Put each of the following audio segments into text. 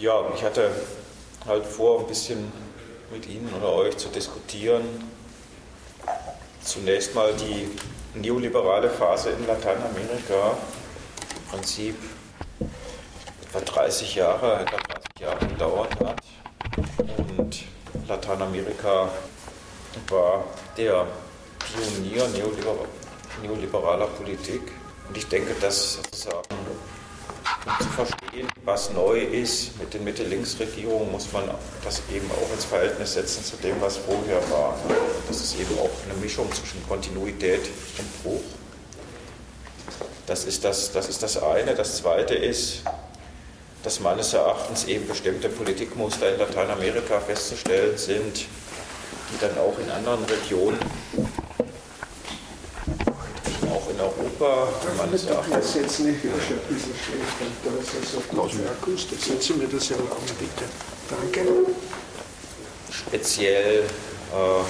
Ja, ich hatte halt vor, ein bisschen mit Ihnen oder euch zu diskutieren. Zunächst mal die neoliberale Phase in Lateinamerika. Im Prinzip etwa 30 Jahre, etwa 30 Jahre gedauert hat. Und Lateinamerika war der Pionier neoliberaler Politik. Und ich denke, dass sozusagen um zu verstehen, was neu ist mit den Mitte-Links-Regierungen, muss man das eben auch ins Verhältnis setzen zu dem, was vorher war. Das ist eben auch eine Mischung zwischen Kontinuität und Bruch. Das ist das, das ist das eine. Das zweite ist, dass meines Erachtens eben bestimmte Politikmuster in Lateinamerika festzustellen sind, die dann auch in anderen Regionen Europa meines Erachtens. Jetzt nicht, ich ein bisschen schlecht, da ist es auf gute Akustik. Setzen mir das erlauben, bitte. Danke. Speziell äh,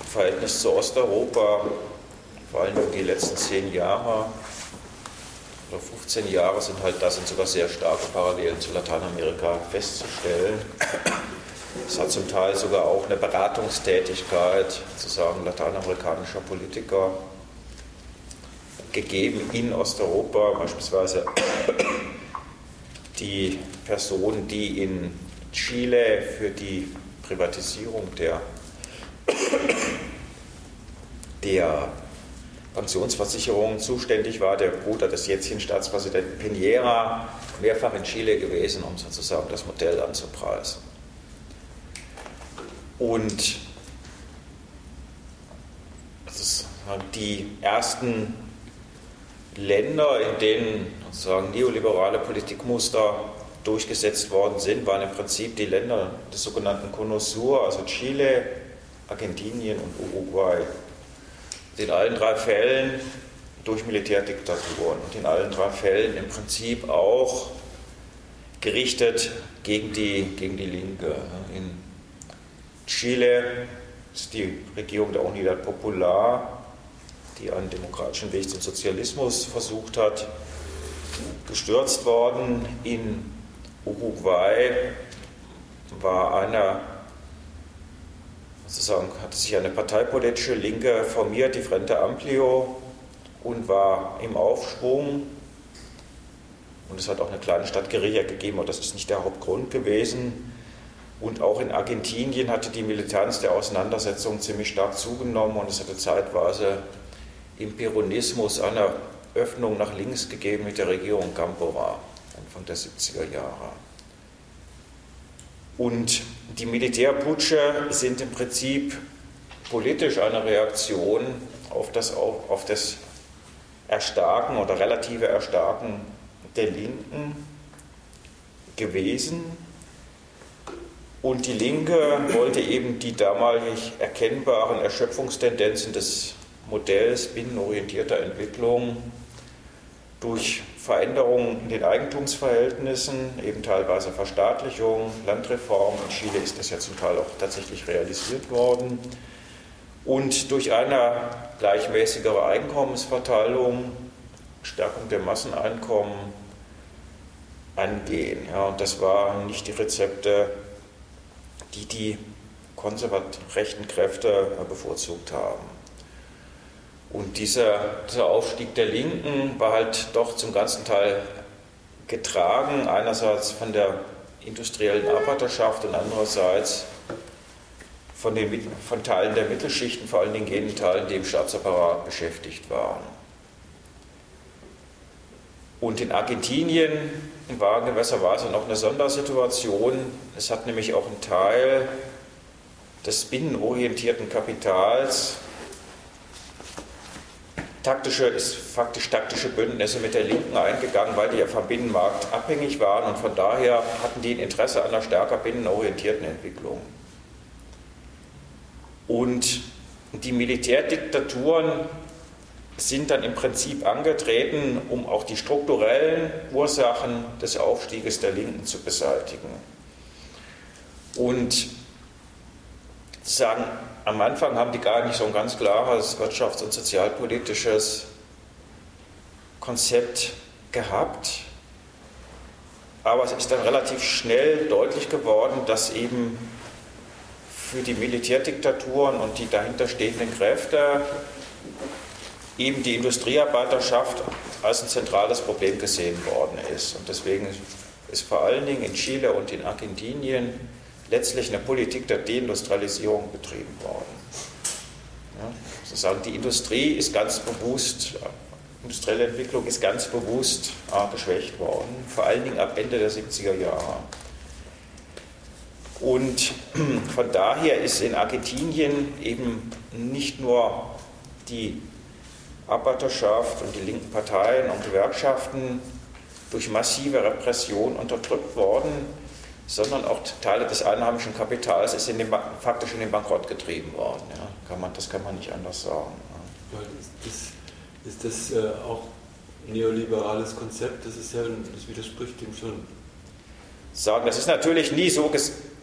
im Verhältnis zu Osteuropa, vor allem die letzten zehn Jahre oder 15 Jahre sind halt, da sind sogar sehr starke Parallelen zu Lateinamerika festzustellen. Es hat zum Teil sogar auch eine Beratungstätigkeit, sozusagen lateinamerikanischer Politiker gegeben in Osteuropa, beispielsweise die Person, die in Chile für die Privatisierung der, der Pensionsversicherung zuständig war, der Bruder des jetzigen Staatspräsidenten Piñera, mehrfach in Chile gewesen, um sozusagen das Modell anzupreisen. Und die ersten Länder, in denen sozusagen neoliberale Politikmuster durchgesetzt worden sind, waren im Prinzip die Länder des sogenannten Cono Sur, also Chile, Argentinien und Uruguay. In allen drei Fällen durch Militärdiktaturen und in allen drei Fällen im Prinzip auch gerichtet gegen die, gegen die Linke. In Chile ist die Regierung der Unidad Popular die einen demokratischen Weg zum Sozialismus versucht hat, gestürzt worden. In Uruguay war einer, sozusagen hatte sich eine parteipolitische Linke formiert, die Frente Amplio, und war im Aufschwung. Und es hat auch eine kleine Stadt Guerilla gegeben, aber das ist nicht der Hauptgrund gewesen. Und auch in Argentinien hatte die Militanz der Auseinandersetzung ziemlich stark zugenommen und es hatte zeitweise im Peronismus eine Öffnung nach links gegeben mit der Regierung Campora Anfang der 70er Jahre. Und die Militärputsche sind im Prinzip politisch eine Reaktion auf das, auf das Erstarken oder relative Erstarken der Linken gewesen. Und die Linke wollte eben die damalig erkennbaren Erschöpfungstendenzen des Modells binnenorientierter Entwicklung durch Veränderungen in den Eigentumsverhältnissen, eben teilweise Verstaatlichung, Landreform, in Chile ist das ja zum Teil auch tatsächlich realisiert worden, und durch eine gleichmäßigere Einkommensverteilung, Stärkung der Masseneinkommen angehen. Ja, und das waren nicht die Rezepte, die die konservat rechten Kräfte bevorzugt haben. Und dieser, dieser Aufstieg der Linken war halt doch zum ganzen Teil getragen, einerseits von der industriellen Arbeiterschaft und andererseits von, den, von Teilen der Mittelschichten, vor allen Dingen jenen Teilen, die im Staatsapparat beschäftigt waren. Und in Argentinien war in gewisser Weise noch eine Sondersituation. Es hat nämlich auch einen Teil des binnenorientierten Kapitals taktische, ist faktisch taktische Bündnisse mit der Linken eingegangen, weil die ja vom Binnenmarkt abhängig waren und von daher hatten die ein Interesse an einer stärker binnenorientierten Entwicklung. Und die Militärdiktaturen sind dann im Prinzip angetreten, um auch die strukturellen Ursachen des Aufstieges der Linken zu beseitigen. Und sagen, am Anfang haben die gar nicht so ein ganz klares wirtschafts- und sozialpolitisches Konzept gehabt. aber es ist dann relativ schnell deutlich geworden, dass eben für die Militärdiktaturen und die dahinter stehenden Kräfte eben die Industriearbeiterschaft als ein zentrales Problem gesehen worden ist. Und deswegen ist vor allen Dingen in Chile und in Argentinien letztlich eine Politik der Deindustrialisierung betrieben worden. Ja, sozusagen die Industrie ist ganz bewusst, industrielle Entwicklung ist ganz bewusst äh, geschwächt worden, vor allen Dingen ab Ende der 70er Jahre. Und von daher ist in Argentinien eben nicht nur die Arbeiterschaft und die linken Parteien und Gewerkschaften durch massive Repression unterdrückt worden, sondern auch Teile des einheimischen Kapitals ist in den, faktisch in den Bankrott getrieben worden. Ja. Kann man, das kann man nicht anders sagen. Ja. Ist das, ist das äh, auch neoliberales Konzept? Das ist ja, das widerspricht dem schon. Sagen, das ist natürlich nie so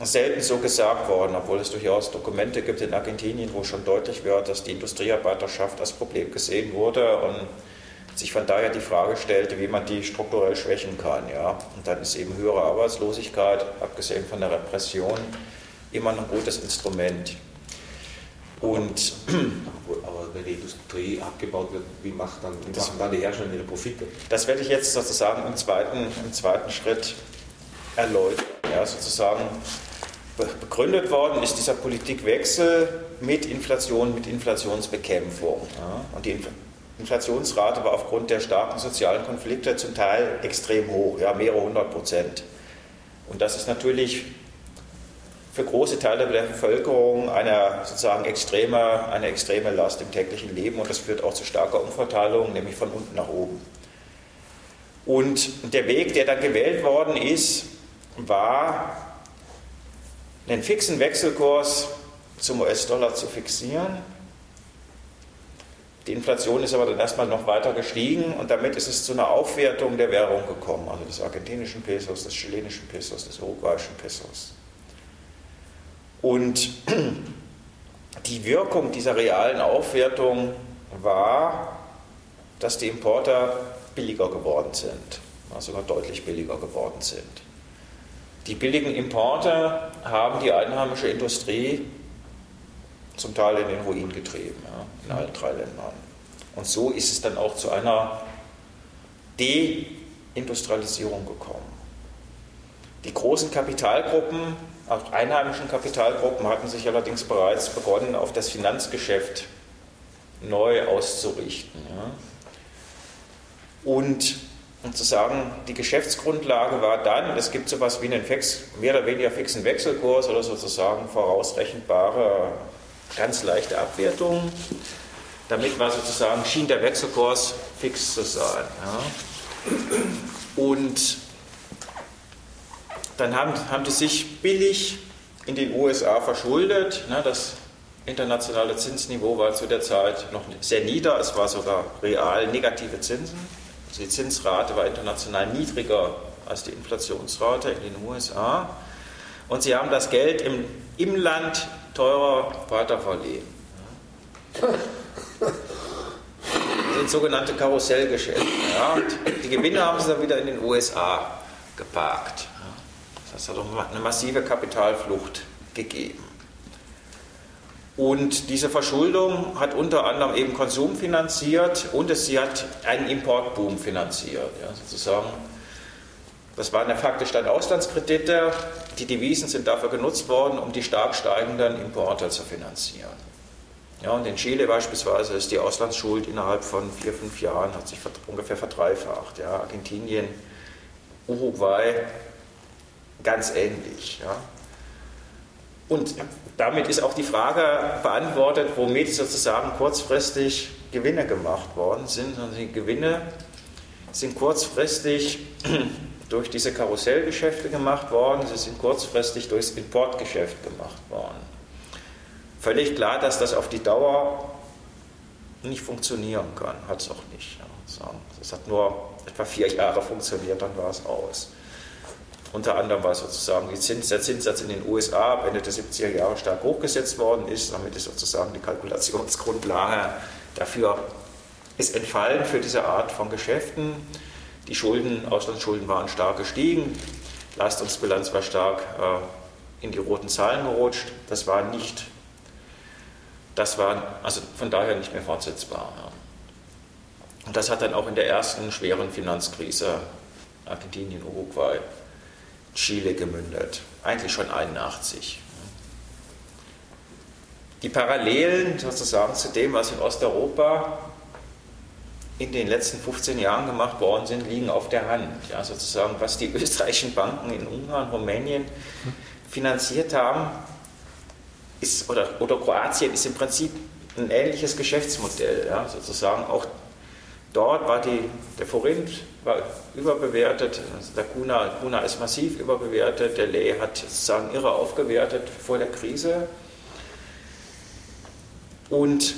selten so gesagt worden, obwohl es durchaus Dokumente gibt in Argentinien, wo schon deutlich wird, dass die Industriearbeiterschaft als Problem gesehen wurde und sich von daher die Frage stellte, wie man die strukturell schwächen kann. Ja? Und dann ist eben höhere Arbeitslosigkeit, abgesehen von der Repression, immer ein gutes Instrument. Und aber wenn die Industrie abgebaut wird, wie, macht dann, wie machen dann die Hersteller ihre Profite? Das werde ich jetzt sozusagen im zweiten, im zweiten Schritt erläutern. Ja, sozusagen begründet worden ist dieser Politikwechsel mit Inflation, mit Inflationsbekämpfung. Ja? Und die Inflationsrate war aufgrund der starken sozialen Konflikte zum Teil extrem hoch, ja, mehrere hundert Prozent. Und das ist natürlich für große Teile der Bevölkerung eine sozusagen extreme, eine extreme Last im täglichen Leben und das führt auch zu starker Umverteilung, nämlich von unten nach oben. Und der Weg, der dann gewählt worden ist, war, einen fixen Wechselkurs zum US-Dollar zu fixieren die Inflation ist aber dann erstmal noch weiter gestiegen und damit ist es zu einer Aufwertung der Währung gekommen, also des argentinischen Pesos, des chilenischen Pesos, des uruguayischen Pesos. Und die Wirkung dieser realen Aufwertung war, dass die Importer billiger geworden sind, sogar deutlich billiger geworden sind. Die billigen Importe haben die einheimische Industrie zum Teil in den Ruin getrieben, ja, in allen drei Ländern. Und so ist es dann auch zu einer Deindustrialisierung gekommen. Die großen Kapitalgruppen, auch einheimischen Kapitalgruppen, hatten sich allerdings bereits begonnen, auf das Finanzgeschäft neu auszurichten. Ja. Und sagen, die Geschäftsgrundlage war dann, es gibt so etwas wie einen fix, mehr oder weniger fixen Wechselkurs oder sozusagen vorausrechenbare ganz leichte Abwertung. Damit war sozusagen, schien der Wechselkurs fix zu sein. Ja. Und dann haben, haben die sich billig in den USA verschuldet. Ne, das internationale Zinsniveau war zu der Zeit noch sehr nieder, es war sogar real negative Zinsen. Also die Zinsrate war international niedriger als die Inflationsrate in den USA. Und sie haben das Geld im, im Land teurer weiterverlehen. Das sind sogenannte Karussellgeschäfte. Ja. die Gewinne haben sie dann wieder in den USA geparkt. Das hat auch eine massive Kapitalflucht gegeben. Und diese Verschuldung hat unter anderem eben Konsum finanziert und sie hat einen Importboom finanziert. Ja, sozusagen das waren ja faktisch dann Auslandskredite. Die Devisen sind dafür genutzt worden, um die stark steigenden Importe zu finanzieren. Ja, und in Chile beispielsweise ist die Auslandsschuld innerhalb von vier, fünf Jahren hat sich ungefähr verdreifacht. Ja, Argentinien, Uruguay ganz ähnlich. Ja. Und damit ist auch die Frage beantwortet, womit sozusagen kurzfristig Gewinne gemacht worden sind. Und die Gewinne sind kurzfristig durch diese Karussellgeschäfte gemacht worden, sie sind kurzfristig durchs Importgeschäft gemacht worden. Völlig klar, dass das auf die Dauer nicht funktionieren kann, hat es auch nicht. Es hat nur etwa vier Jahre funktioniert, dann war es aus. Unter anderem, weil sozusagen Zins, der Zinssatz in den USA ab Ende der 70er Jahre stark hochgesetzt worden ist. Damit ist sozusagen die Kalkulationsgrundlage dafür ist entfallen für diese Art von Geschäften. Die Schulden, Auslandsschulden waren stark gestiegen, Leistungsbilanz war stark äh, in die roten Zahlen gerutscht. Das war nicht, das war also von daher nicht mehr fortsetzbar. Ja. Und das hat dann auch in der ersten schweren Finanzkrise Argentinien, Uruguay, Chile gemündet. Eigentlich schon 81. Die Parallelen sozusagen zu dem, was in Osteuropa in den letzten 15 Jahren gemacht worden sind, liegen auf der Hand. Ja, sozusagen, was die österreichischen Banken in Ungarn, Rumänien finanziert haben, ist, oder, oder Kroatien ist im Prinzip ein ähnliches Geschäftsmodell. Ja, sozusagen auch dort war die, der Forint war überbewertet, der Kuna, Kuna ist massiv überbewertet, der Lei hat sozusagen irre aufgewertet vor der Krise. Und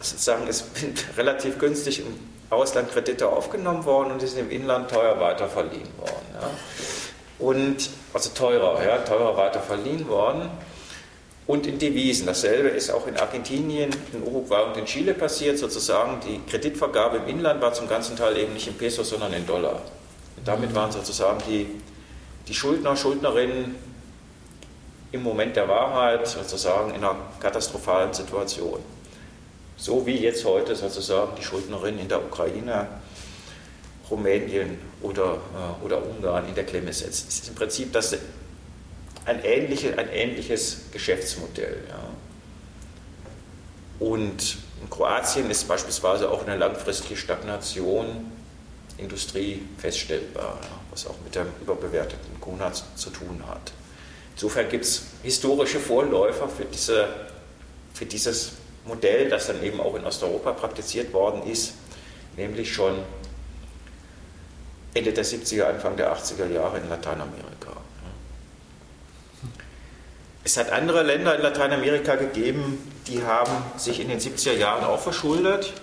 sozusagen es sind relativ günstig im Ausland Kredite aufgenommen worden und die sind im Inland teuer weiter verliehen worden. Ja. Und, also teurer, ja, teurer weiter verliehen worden. Und in Devisen. Dasselbe ist auch in Argentinien, in Uruguay und in Chile passiert. Sozusagen die Kreditvergabe im Inland war zum ganzen Teil eben nicht in Pesos, sondern in Dollar. Und damit waren sozusagen die, die Schuldner, Schuldnerinnen im Moment der Wahrheit sozusagen in einer katastrophalen Situation. So wie jetzt heute sozusagen die Schuldnerin in der Ukraine, Rumänien oder, äh, oder Ungarn in der Klemme setzt. Es ist im Prinzip das ein, ähnliche, ein ähnliches Geschäftsmodell. Ja. Und in Kroatien ist beispielsweise auch eine langfristige Stagnation Industrie feststellbar, was auch mit dem überbewerteten Kuna zu tun hat. Insofern gibt es historische Vorläufer für, diese, für dieses Modell, das dann eben auch in Osteuropa praktiziert worden ist, nämlich schon Ende der 70er, Anfang der 80er Jahre in Lateinamerika. Es hat andere Länder in Lateinamerika gegeben, die haben sich in den 70er Jahren auch verschuldet.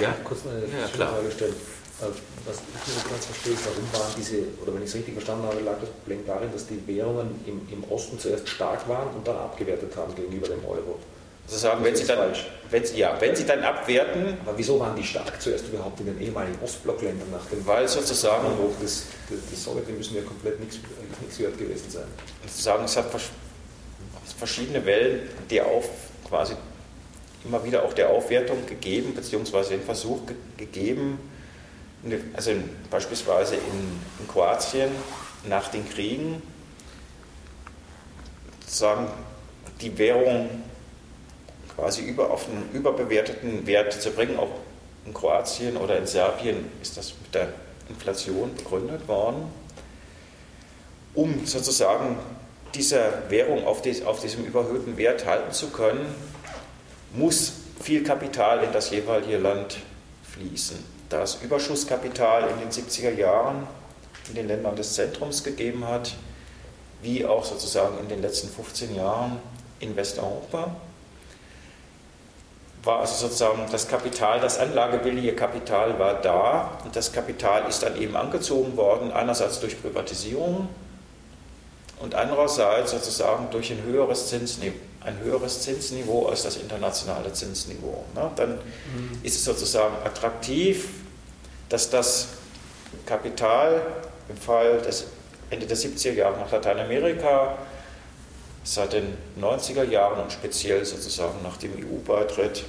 Ja, kurz eine ja, klar. Frage stellen. Äh, was ich nicht ganz verstehe, ist, warum waren diese, oder wenn ich es richtig verstanden habe, lag das Problem darin, dass die Währungen im, im Osten zuerst stark waren und dann abgewertet haben gegenüber dem Euro. Sozusagen, wenn sie, dann, wenn, sie, ja, wenn sie dann abwerten. Aber wieso waren die stark zuerst überhaupt in den ehemaligen Ostblockländern nach dem Weil sozusagen. Des, des Sowjet, müssen ja komplett nichts, nichts wert gewesen sein. Sozusagen, es hat verschiedene Wellen der auf, quasi immer wieder auch der Aufwertung gegeben, beziehungsweise den Versuch ge gegeben, also in, beispielsweise in, in Kroatien nach den Kriegen, sozusagen die Währung quasi über, auf einen überbewerteten Wert zu bringen. Auch in Kroatien oder in Serbien ist das mit der Inflation begründet worden, um sozusagen diese Währung auf, dies, auf diesem überhöhten Wert halten zu können, muss viel Kapital in das jeweilige Land fließen. Da es Überschusskapital in den 70er Jahren in den Ländern des Zentrums gegeben hat, wie auch sozusagen in den letzten 15 Jahren in Westeuropa, war also sozusagen das Kapital, das anlagebillige Kapital war da und das Kapital ist dann eben angezogen worden, einerseits durch Privatisierung und andererseits sozusagen durch ein höheres Zinsniveau, ein höheres Zinsniveau als das internationale Zinsniveau. Ne? Dann mhm. ist es sozusagen attraktiv, dass das Kapital im Fall des Ende der 70er Jahre nach Lateinamerika seit den 90er Jahren und speziell sozusagen nach dem EU-Beitritt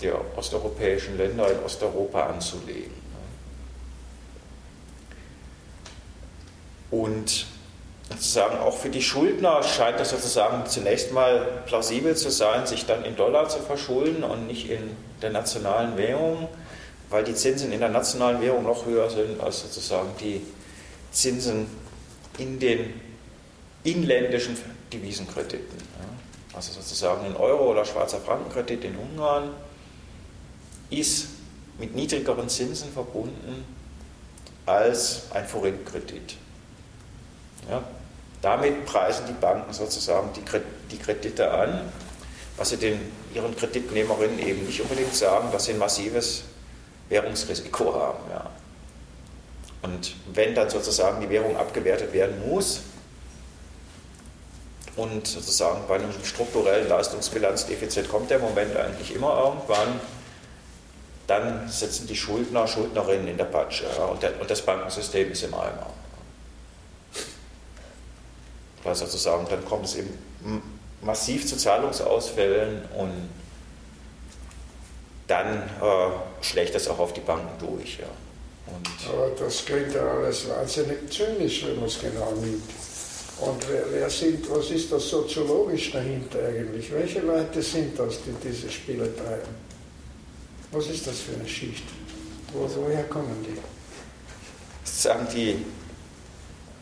der osteuropäischen Länder in Osteuropa anzulegen. Und sozusagen auch für die Schuldner scheint es sozusagen zunächst mal plausibel zu sein, sich dann in Dollar zu verschulden und nicht in der nationalen Währung, weil die Zinsen in der nationalen Währung noch höher sind als sozusagen die Zinsen in den inländischen Devisenkrediten. Also sozusagen ein Euro- oder Schweizer Frankenkredit in Ungarn ist mit niedrigeren Zinsen verbunden als ein Forintkredit. Ja, damit preisen die Banken sozusagen die Kredite an, was sie den, ihren Kreditnehmerinnen eben nicht unbedingt sagen, dass sie ein massives Währungsrisiko haben. Ja. Und wenn dann sozusagen die Währung abgewertet werden muss und sozusagen bei einem strukturellen Leistungsbilanzdefizit kommt der Moment eigentlich immer irgendwann, dann sitzen die Schuldner, Schuldnerinnen in der Patsche ja, und, der, und das Bankensystem ist im Eimer. Weil sozusagen, dann kommt es eben massiv zu Zahlungsausfällen und dann äh, schlägt das auch auf die Banken durch. Ja. Aber das klingt ja alles wahnsinnig zynisch, wenn man es genau nimmt. Und wer, wer, sind, was ist das soziologisch dahinter eigentlich? Welche Leute sind das, die diese Spiele treiben? Was ist das für eine Schicht? Wo, woher kommen die? Sagen die.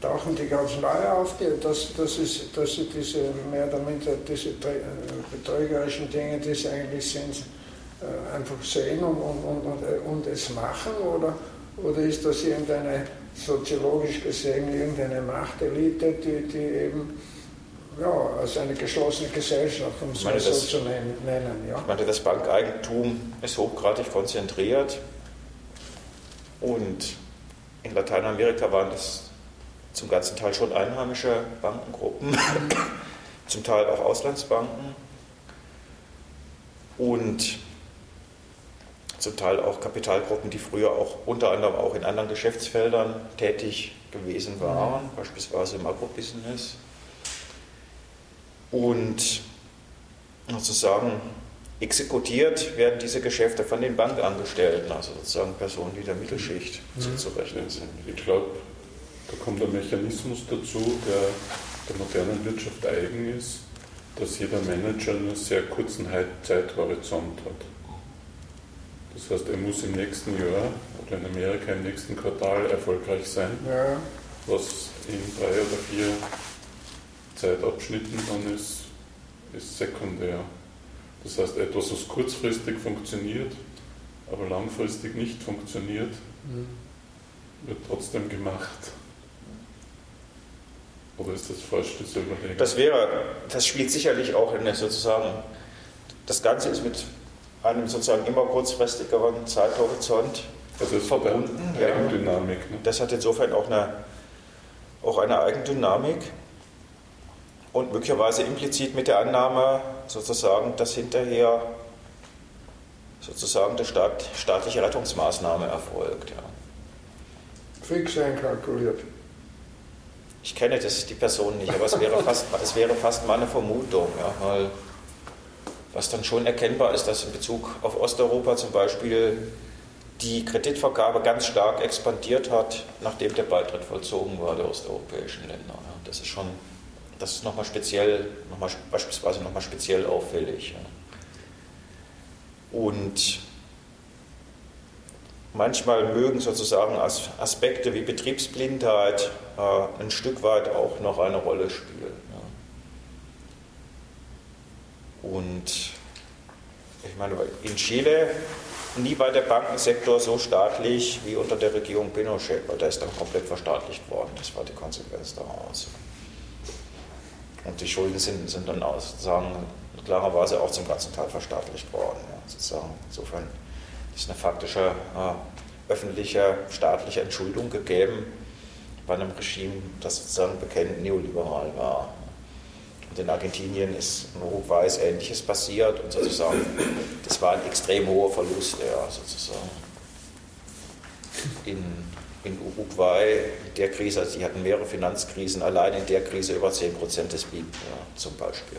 Tauchen die ganz neu auf, die, dass, dass, ist, dass sie diese mehr oder minder diese äh, betrügerischen Dinge, die sie eigentlich sind, äh, einfach sehen und, und, und, und es machen? Oder, oder ist das irgendeine, soziologisch gesehen, irgendeine Machtelite, die, die eben ja, als eine geschlossene Gesellschaft, um es mal so das, zu nennen. Ja. Ich meine, das Bankeigentum ist hochgradig konzentriert und in Lateinamerika waren das zum ganzen Teil schon einheimische Bankengruppen, zum Teil auch Auslandsbanken und zum Teil auch Kapitalgruppen, die früher auch unter anderem auch in anderen Geschäftsfeldern tätig gewesen waren, mhm. beispielsweise im Agrobusiness. Und sozusagen exekutiert werden diese Geschäfte von den Bankangestellten, also sozusagen Personen, die der Mittelschicht mhm. zuzurechnen sind. Ich glaube, da kommt ein Mechanismus dazu, der der modernen Wirtschaft eigen ist, dass jeder Manager einen sehr kurzen Zeithorizont hat. Das heißt, er muss im nächsten Jahr oder in Amerika im nächsten Quartal erfolgreich sein, ja. was in drei oder vier Zeitabschnitten dann ist, ist sekundär. Das heißt, etwas, was kurzfristig funktioniert, aber langfristig nicht funktioniert, mhm. wird trotzdem gemacht. Oder ist das falsch, das überlegen? Das wäre, das spielt sicherlich auch in der sozusagen, das Ganze ist mit einem sozusagen immer kurzfristigeren Zeithorizont das ist verbunden. Ja. Eigendynamik. Ne? Das hat insofern auch eine, auch eine Eigendynamik und möglicherweise implizit mit der Annahme sozusagen, dass hinterher sozusagen die Staat, staatliche Rettungsmaßnahme erfolgt. Ja. Fix einkalkuliert. Ich kenne das, die Person nicht, aber es wäre fast, es wäre fast meine Vermutung, ja, weil was dann schon erkennbar ist, dass in Bezug auf Osteuropa zum Beispiel die Kreditvergabe ganz stark expandiert hat, nachdem der Beitritt vollzogen war der osteuropäischen Länder. Das ist schon, das ist nochmal speziell, noch mal, beispielsweise nochmal speziell auffällig. Und manchmal mögen sozusagen Aspekte wie Betriebsblindheit äh, ein Stück weit auch noch eine Rolle spielen. Und ich meine, in Chile nie war der Bankensektor so staatlich wie unter der Regierung Pinochet, weil der ist dann komplett verstaatlicht worden. Das war die Konsequenz daraus. Und die Schulden sind, sind dann sozusagen klarerweise auch zum ganzen Teil verstaatlicht worden. Ja, sozusagen. Insofern ist eine faktische äh, öffentliche staatliche Entschuldung gegeben bei einem Regime, das sozusagen bekennend neoliberal war. Und in Argentinien ist in Uruguay Ähnliches passiert und sozusagen, das war ein extrem hoher Verlust, ja, sozusagen. In, in Uruguay, der Krise, also die hatten mehrere Finanzkrisen, allein in der Krise über 10% des BIP ja, zum Beispiel.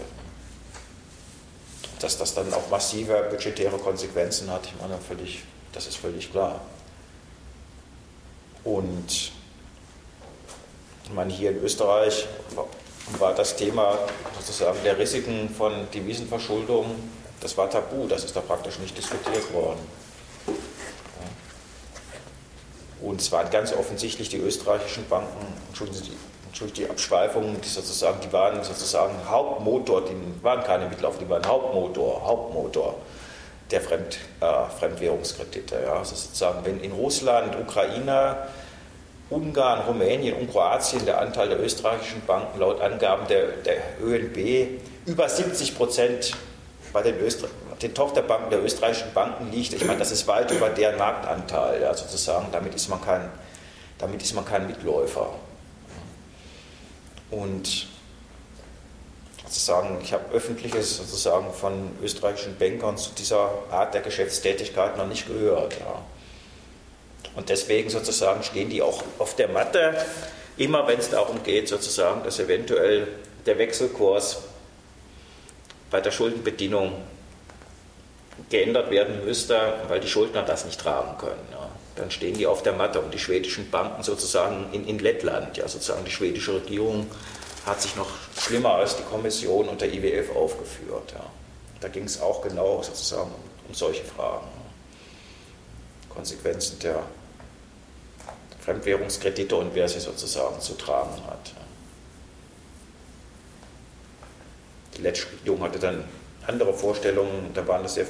Dass das dann auch massive budgetäre Konsequenzen hat, ich meine, völlig, das ist völlig klar. Und ich meine, hier in Österreich war das Thema sozusagen der Risiken von Devisenverschuldung, das war tabu, das ist da praktisch nicht diskutiert worden. Und es waren ganz offensichtlich die österreichischen Banken, entschuldigen Sie, entschuldigen die Abschweifungen, die sozusagen, die waren sozusagen Hauptmotor, die waren keine Mittelauf, die waren Hauptmotor, Hauptmotor der Fremd, äh, Fremdwährungskredite. Ja. Also sozusagen, wenn in Russland, Ukraine, Ungarn, Rumänien und Kroatien der Anteil der österreichischen Banken laut Angaben der, der ÖNB über 70 Prozent bei den, den Tochterbanken der österreichischen Banken liegt. Ich meine, das ist weit über deren Marktanteil, ja, sozusagen. Damit ist man kein, damit ist man kein Mitläufer. Und sozusagen, ich habe öffentliches sozusagen von österreichischen Bankern zu dieser Art der Geschäftstätigkeit noch nicht gehört. Ja. Und deswegen sozusagen stehen die auch auf der Matte, immer wenn es darum geht, sozusagen, dass eventuell der Wechselkurs bei der Schuldenbedienung geändert werden müsste, weil die Schuldner das nicht tragen können. Ja. Dann stehen die auf der Matte und die schwedischen Banken sozusagen in, in Lettland, ja sozusagen die schwedische Regierung hat sich noch schlimmer als die Kommission und der IWF aufgeführt. Ja. Da ging es auch genau sozusagen um solche Fragen. Konsequenzen der Fremdwährungskredite und wer sie sozusagen zu tragen hat. Die Letsch-Regierung hatte dann andere Vorstellungen, da waren das ja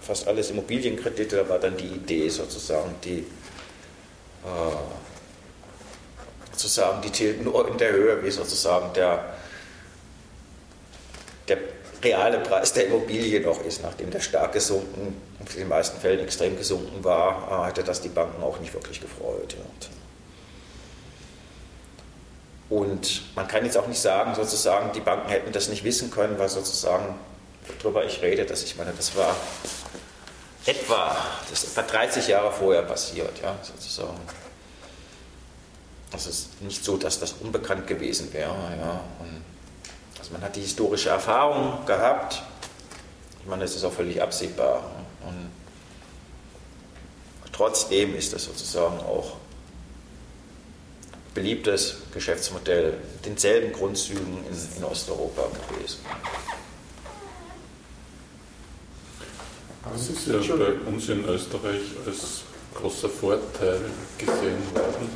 fast alles Immobilienkredite, da war dann die Idee sozusagen, die äh, sozusagen, die zählt nur in der Höhe, wie sozusagen der, der reale Preis der Immobilie noch ist, nachdem der stark gesunken, in den meisten Fällen extrem gesunken war, hatte das die Banken auch nicht wirklich gefreut. Und man kann jetzt auch nicht sagen, sozusagen, die Banken hätten das nicht wissen können, weil sozusagen, worüber ich rede, dass ich meine, das war etwa, das ist etwa 30 Jahre vorher passiert, ja, sozusagen. Das ist nicht so, dass das unbekannt gewesen wäre. Ja. Und also man hat die historische Erfahrung gehabt. Ich meine, das ist auch völlig absehbar. Und trotzdem ist das sozusagen auch beliebtes Geschäftsmodell mit denselben Grundzügen in, in Osteuropa gewesen. Das ist ja bei uns in Österreich als großer Vorteil gesehen worden,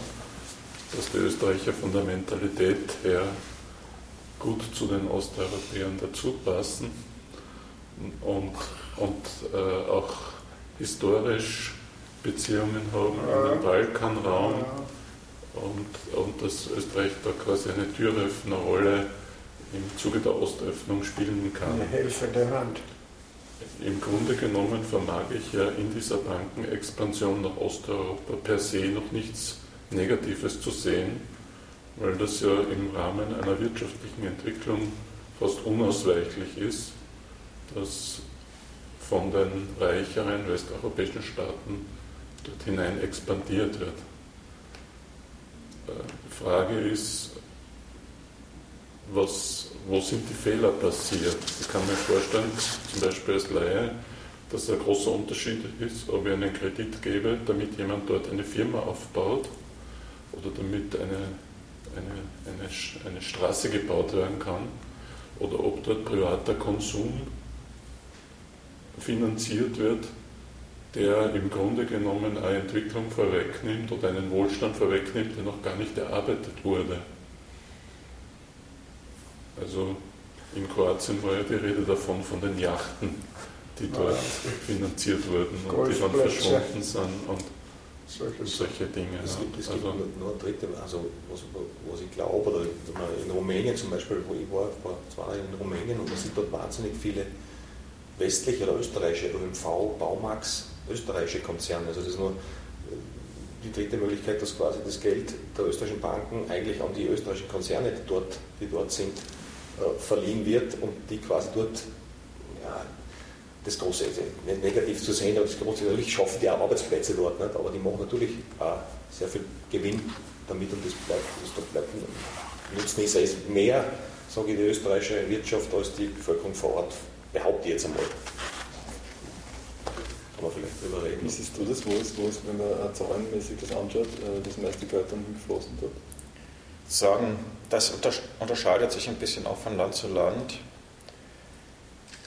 dass die Österreicher von der Mentalität her gut zu den Osteuropäern dazu passen und, und äh, auch historisch Beziehungen haben in den Balkanraum und, und dass Österreich da quasi eine Türöffnerrolle im Zuge der Ostöffnung spielen kann. Eine helfende Hand. Im Grunde genommen vermag ich ja in dieser Bankenexpansion nach Osteuropa per se noch nichts Negatives zu sehen, weil das ja im Rahmen einer wirtschaftlichen Entwicklung fast unausweichlich ist, dass von den reicheren westeuropäischen Staaten dort hinein expandiert wird. Äh, die Frage ist, was, wo sind die Fehler passiert? Ich kann mir vorstellen, zum Beispiel als Laie, dass ein großer Unterschied ist, ob ich einen Kredit gebe, damit jemand dort eine Firma aufbaut oder damit eine, eine, eine, eine Straße gebaut werden kann oder ob dort privater Konsum finanziert wird, der im Grunde genommen eine Entwicklung vorwegnimmt oder einen Wohlstand vorwegnimmt, der noch gar nicht erarbeitet wurde. Also in Kroatien war ja die Rede davon, von den Yachten, die dort finanziert wurden und die dann verschwunden sind. Und solche, solche Dinge. Es gibt, es gibt also, nur eine dritte, also was, was ich glaube, oder in Rumänien zum Beispiel, wo ich war, war zwei Jahre in Rumänien und man sieht dort wahnsinnig viele westliche oder österreichische ÖMV, Baumax, österreichische Konzerne. Also das ist nur die dritte Möglichkeit, dass quasi das Geld der österreichischen Banken eigentlich an die österreichischen Konzerne, die dort, die dort sind, äh, verliehen wird und die quasi dort ja, das Große, nicht negativ zu sehen, aber das Große, natürlich schaffen die auch Arbeitsplätze dort, nicht? aber die machen natürlich auch sehr viel Gewinn damit und das bleibt, das dort bleibt. Nutzen ist es mehr, sage ich, die österreichische Wirtschaft als die Bevölkerung vor Ort, behaupte ich jetzt einmal. Kann man vielleicht drüber reden. Wie siehst du das, wo ist, wo ist wenn man zahlenmäßig das anschaut, äh, das meiste Geld dann geflossen dort? Sagen, das unterscheidet sich ein bisschen auch von Land zu Land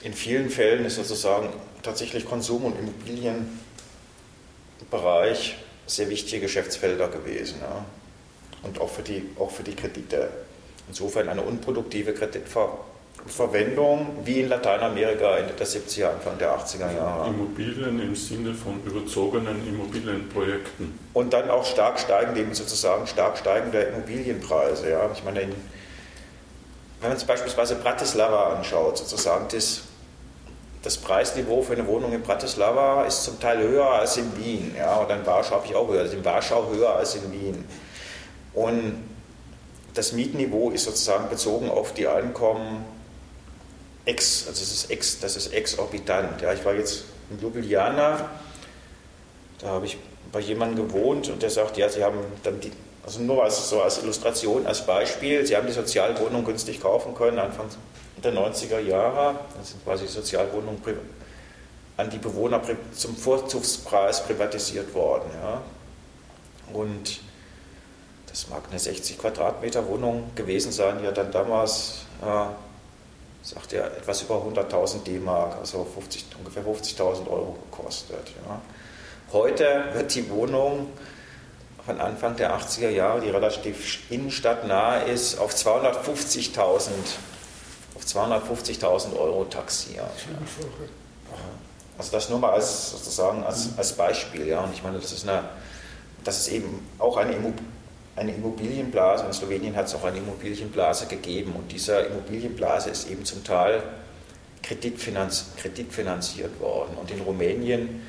in vielen Fällen ist sozusagen tatsächlich Konsum- und Immobilienbereich sehr wichtige Geschäftsfelder gewesen. Ja. Und auch für, die, auch für die Kredite. Insofern eine unproduktive Kreditverwendung wie in Lateinamerika Ende der 70er, Anfang der 80er Jahre. Immobilien im Sinne von überzogenen Immobilienprojekten. Und dann auch stark steigende, sozusagen stark steigende Immobilienpreise. Ja. Ich meine, in, wenn man sich beispielsweise Bratislava anschaut, sozusagen das das Preisniveau für eine Wohnung in Bratislava ist zum Teil höher als in Wien. Ja, und in Warschau habe ich auch gehört, in Warschau höher als in Wien. Und das Mietniveau ist sozusagen bezogen auf die Einkommen ex, also das ist, ex, das ist exorbitant. Ja, ich war jetzt in Ljubljana, da habe ich bei jemandem gewohnt und der sagt, ja, sie haben dann die, also nur als, so als Illustration, als Beispiel, sie haben die Sozialwohnung günstig kaufen können, Anfang der 90er Jahre, das sind quasi Sozialwohnungen an die Bewohner zum Vorzugspreis privatisiert worden. Ja. Und das mag eine 60 Quadratmeter Wohnung gewesen sein, hat dann damals, äh, sagt er, etwas über 100.000 D-Mark, also 50, ungefähr 50.000 Euro gekostet. Ja. Heute wird die Wohnung von Anfang der 80er Jahre, die relativ innenstadtnah ist, auf 250.000 auf 250.000 Euro taxiert. Also das nur mal als sozusagen als, als Beispiel, ja. Und ich meine, das ist eine, das ist eben auch eine, eine Immobilienblase. In Slowenien hat es auch eine Immobilienblase gegeben und dieser Immobilienblase ist eben zum Teil kreditfinanz, kreditfinanziert worden. Und in Rumänien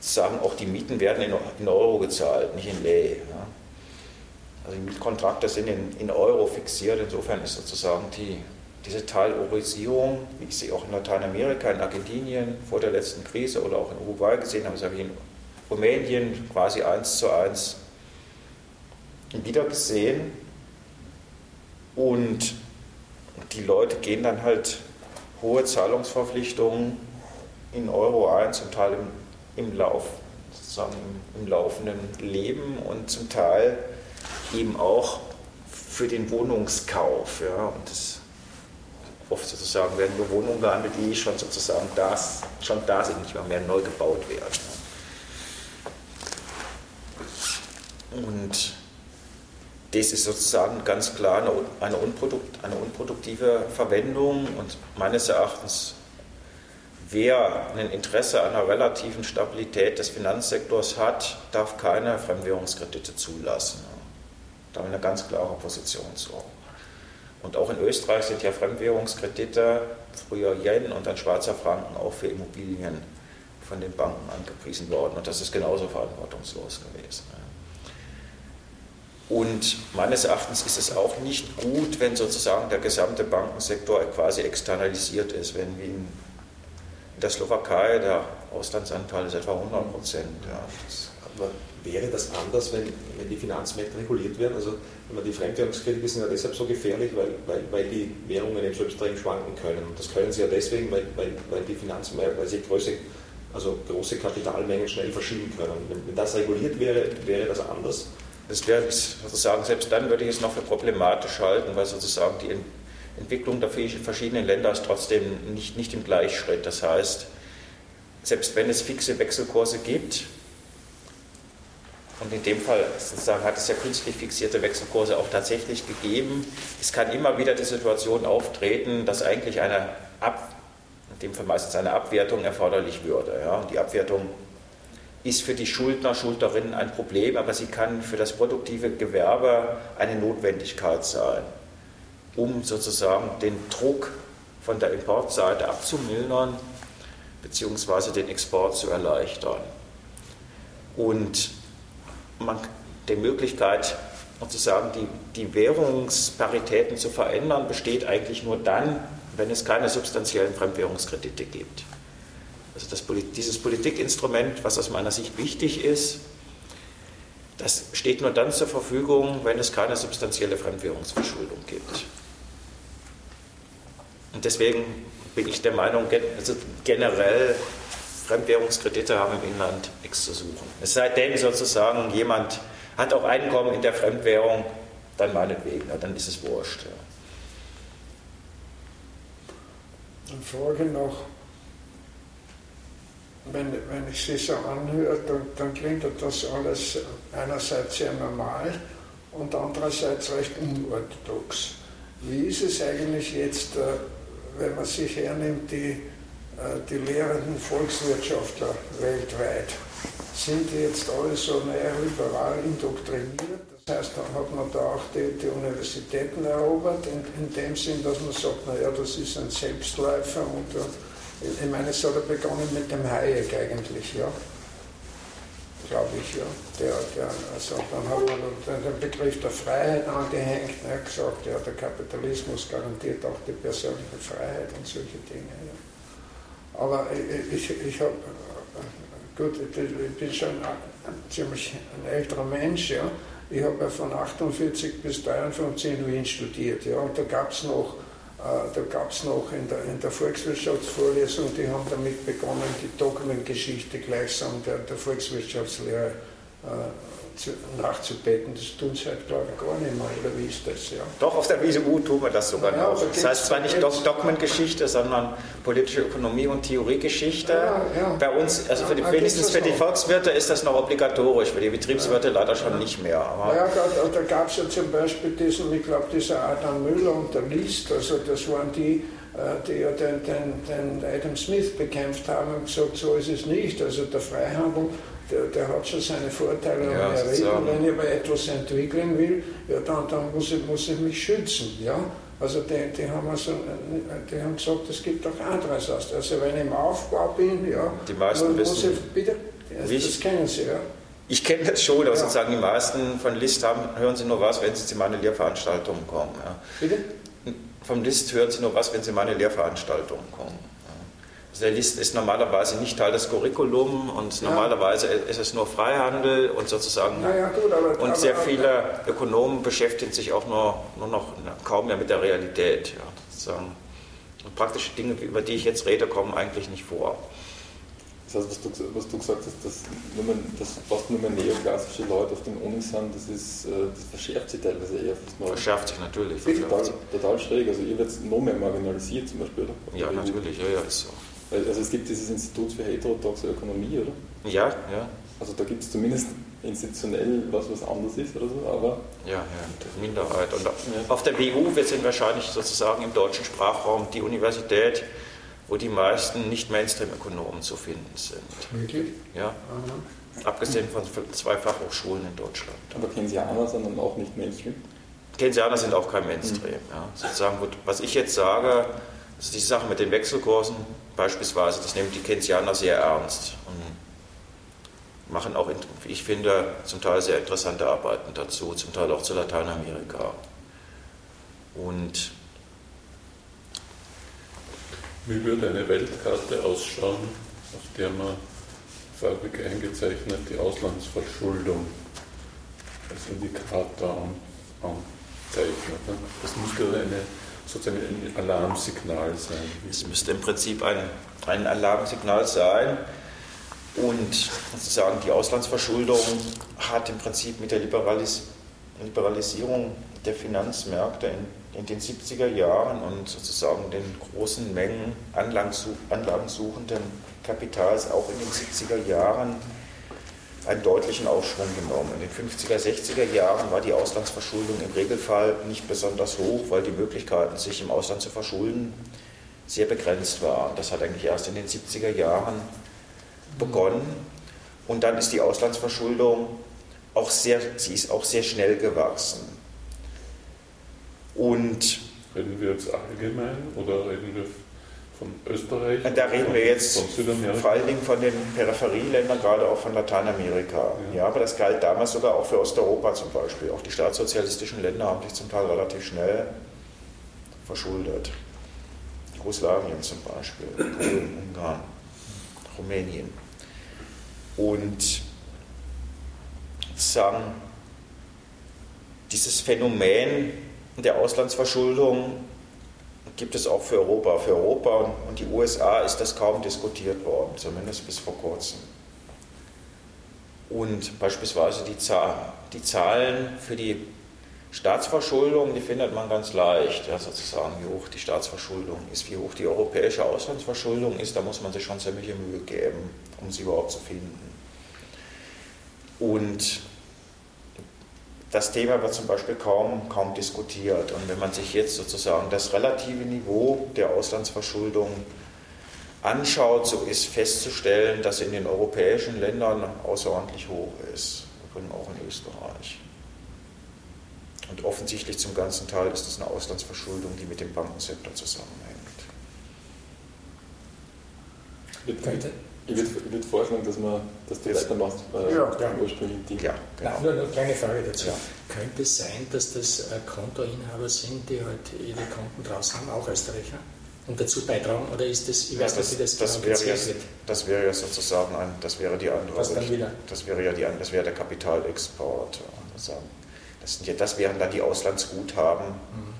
sagen auch die Mieten werden in, in Euro gezahlt, nicht in Lei. Ja. Also die Mietkontrakte sind in, in Euro fixiert, insofern ist sozusagen die diese Teilorisierung, wie ich sie auch in Lateinamerika, in Argentinien vor der letzten Krise oder auch in Uruguay gesehen habe, das habe ich in Rumänien quasi eins zu eins wieder gesehen. Und die Leute gehen dann halt hohe Zahlungsverpflichtungen in Euro ein, zum Teil im, im Lauf, sozusagen im, laufenden Leben und zum Teil eben auch für den Wohnungskauf. Ja. Und das oft sozusagen werden nur Wohnungen gehandelt, die schon sozusagen das, schon da sind, nicht mehr, mehr neu gebaut werden. Und das ist sozusagen ganz klar eine, eine, unprodukt, eine unproduktive Verwendung und meines Erachtens Wer ein Interesse an einer relativen Stabilität des Finanzsektors hat, darf keine Fremdwährungskredite zulassen. Da haben wir eine ganz klare Position zu. Und auch in Österreich sind ja Fremdwährungskredite, früher Yen und dann Schweizer Franken, auch für Immobilien von den Banken angepriesen worden. Und das ist genauso verantwortungslos gewesen. Und meines Erachtens ist es auch nicht gut, wenn sozusagen der gesamte Bankensektor quasi externalisiert ist, wenn wie in der Slowakei der Auslandsanteil ist etwa 100 Prozent. Ja. Wäre das anders, wenn, wenn die Finanzmärkte reguliert werden? Also die Fremdwährungskredite sind ja deshalb so gefährlich, weil, weil, weil die Währungen eben so extrem schwanken können. Und das können sie ja deswegen, weil, weil, weil die Finanzmärkte, weil sie große, also große Kapitalmengen schnell verschieben können. Wenn, wenn das reguliert wäre, wäre das anders. Das wäre sozusagen, selbst dann würde ich es noch für problematisch halten, weil sozusagen die Entwicklung der verschiedenen Länder ist trotzdem nicht, nicht im Gleichschritt. Das heißt, selbst wenn es fixe Wechselkurse gibt, und in dem Fall sozusagen hat es ja künstlich fixierte Wechselkurse auch tatsächlich gegeben. Es kann immer wieder die Situation auftreten, dass eigentlich eine Ab, in dem Fall meistens eine Abwertung erforderlich würde. Ja. Die Abwertung ist für die Schuldner, Schuldnerinnen ein Problem, aber sie kann für das produktive Gewerbe eine Notwendigkeit sein, um sozusagen den Druck von der Importseite abzumildern bzw. den Export zu erleichtern. Und man, die Möglichkeit, sozusagen die, die Währungsparitäten zu verändern, besteht eigentlich nur dann, wenn es keine substanziellen Fremdwährungskredite gibt. Also das, dieses Politikinstrument, was aus meiner Sicht wichtig ist, das steht nur dann zur Verfügung, wenn es keine substanzielle Fremdwährungsverschuldung gibt. Und deswegen bin ich der Meinung, also generell Fremdwährungskredite haben im Inland nichts zu suchen. Es sei denn sozusagen, jemand hat auch Einkommen in der Fremdwährung, dann meinetwegen, dann ist es wurscht. Ja. Eine Frage noch. Wenn, wenn ich Sie so anhöre, dann, dann klingt das alles einerseits sehr normal und andererseits recht unorthodox. Wie ist es eigentlich jetzt, äh, wenn man sich hernimmt, die die lehrenden Volkswirtschaftler weltweit sind jetzt alle so neoliberal indoktriniert. Das heißt, dann hat man da auch die, die Universitäten erobert, in, in, dem Sinn, dass man sagt, naja, das ist ein Selbstläufer. Und, äh, ich meine, es hat ja begonnen mit dem Hayek eigentlich, ja. glaube ich, ja. Der, der, also dann hat man den Begriff der Freiheit angehängt, ne, gesagt, ja, der Kapitalismus garantiert auch die persönliche Freiheit und solche Dinge. Ja. Aber ich, ich, habe, gut, ich bin schon ziemlich ein älterer Mensch, ja. Ich habe ja von 48 bis 53 in Wien studiert, ja, und da gab es noch äh, da gab es noch in der, in der Volkswirtschaftsvorlesung, die haben damit begonnen, die Dogmengeschichte gleichsam der, der Volkswirtschaftslehre äh, zu, nachzubeten. Das tun sie halt, glaube ich, gar nicht mehr, oder wie ist das? Ja? Doch, auf der WSU tun wir das sogar ja, noch. Das heißt zwar nicht Dogmengeschichte, sondern politische Ökonomie und Theoriegeschichte. Ja, ja. Bei uns, also für die, wenigstens für die Volkswirte ist das noch obligatorisch, für die Betriebswirte leider schon nicht mehr. Aber ja, da, da gab es ja zum Beispiel diesen, ich glaube, dieser Adam Müller und der List, also das waren die, äh, die ja den, den, den Adam Smith bekämpft haben und gesagt, so ist es nicht. Also der Freihandel der, der, hat schon seine Vorteile ja, und Wenn ich aber etwas entwickeln will, ja, dann, dann muss, ich, muss ich mich schützen. Ja? Also die, die, haben also, die haben gesagt, es gibt auch anderes. Also wenn ich im Aufbau bin, ja, die meisten wissen, ich, bitte, das, das kennen Sie, ja. Ich kenne das schon, aber ja. sozusagen die meisten von List haben, hören Sie nur was, wenn Sie zu meiner Lehrveranstaltung kommen. Ja. Bitte? Vom List hören Sie nur was, wenn Sie meine Lehrveranstaltung kommen. Der List ist normalerweise nicht Teil des Curriculum und ja. normalerweise ist es nur Freihandel und sozusagen. Ja, gut, aber, und sehr aber, viele Ökonomen beschäftigen sich auch nur, nur noch kaum mehr mit der Realität. Ja, sozusagen. Und praktische Dinge, über die ich jetzt rede, kommen eigentlich nicht vor. Das heißt, was du, was du gesagt hast, dass, wenn man, dass fast nur mehr neoklassische Leute auf den Unis sind, das, ist, äh, das verschärft sich teilweise eher fast mal. Verschärft sich natürlich. Verschärft total, total schräg. Also ihr werdet noch mehr marginalisiert zum Beispiel. Oder? Ja, natürlich, ja, ja, ist so. Also es gibt dieses Institut für heterodoxe Ökonomie, oder? Ja, ja. Also da gibt es zumindest institutionell was, was anders ist oder so, aber... Ja, ja, Minderheit. Und auf der WU, wir sind wahrscheinlich sozusagen im deutschen Sprachraum die Universität, wo die meisten Nicht-Mainstream-Ökonomen zu finden sind. Wirklich? Ja. Aha. Abgesehen von zwei Fachhochschulen in Deutschland. Aber Keynesianer sind dann auch nicht Mainstream? Keynesianer sind auch kein Mainstream. Mhm. Ja. Sozusagen, was ich jetzt sage, also die Sache mit den Wechselkursen beispielsweise, das nehmen die Keynesianer sehr ernst und machen auch, wie ich finde, zum Teil sehr interessante Arbeiten dazu, zum Teil auch zu Lateinamerika. Und wie würde eine Weltkarte ausschauen, auf der man farbig eingezeichnet die Auslandsverschuldung als Indikator anzeichnet? Das müsste eine sozusagen ein Alarmsignal sein. Es müsste im Prinzip ein, ein Alarmsignal sein. Und sozusagen die Auslandsverschuldung hat im Prinzip mit der Liberalis Liberalisierung der Finanzmärkte in, in, den 70er Jahren und sozusagen den großen Mengen anlagensuchenden Kapitals auch in den 70er Jahren einen deutlichen Aufschwung genommen. In den 50er, 60er Jahren war die Auslandsverschuldung im Regelfall nicht besonders hoch, weil die Möglichkeiten, sich im Ausland zu verschulden, sehr begrenzt waren. Das hat eigentlich erst in den 70er Jahren begonnen. Und dann ist die Auslandsverschuldung auch sehr, sie ist auch sehr schnell gewachsen. Und reden wir jetzt allgemein oder reden wir von Österreich? Da reden wir jetzt vor allen Dingen von den Peripherieländern, gerade auch von Lateinamerika. Ja. ja. aber das galt damals sogar auch für Osteuropa zum Beispiel. Auch die staatssozialistischen Länder haben sich zum Teil relativ schnell verschuldet. Jugoslawien zum Beispiel, Polen, Ungarn, Rumänien. Und sagen, dieses Phänomen der Auslandsverschuldung gibt es auch für Europa. Für Europa und die USA ist das kaum diskutiert worden, zumindest bis vor kurzem. Und beispielsweise die, Zahl, die Zahlen für die Staatsverschuldung, die findet man ganz leicht, ja, sozusagen, wie hoch die Staatsverschuldung ist, wie hoch die europäische Auslandsverschuldung ist, da muss man sich schon ziemliche Mühe geben, um sie überhaupt zu finden. Und das Thema wird zum Beispiel kaum, kaum diskutiert. Und wenn man sich jetzt sozusagen das relative Niveau der Auslandsverschuldung anschaut, so ist festzustellen, dass in den europäischen Ländern außerordentlich hoch ist, übrigens auch in Österreich. Und offensichtlich zum ganzen Teil ist das eine Auslandsverschuldung, die mit dem Bankensektor zusammenhängt. Könnte, Ich würde, würd vorschlagen, dass, man, dass du weitermachst äh, ja, ja. ursprünglichen Ding. Ja, genau. Nein, nur eine kleine Frage dazu. Ja. Könnte es sein, dass das äh, Kontoinhaber sind, die halt ihre Konten draußen haben, auch Österreicher? Und dazu beitragen? Oder ist das, ich weiß ja, das, nicht, wie das, das genau wäre ja, Das wäre ja sozusagen ein, das wäre die andere Was dann wieder? Das wäre ja die, das wäre der Kapitalexport. Das, sind ja, das wären dann die Auslandsguthaben mhm.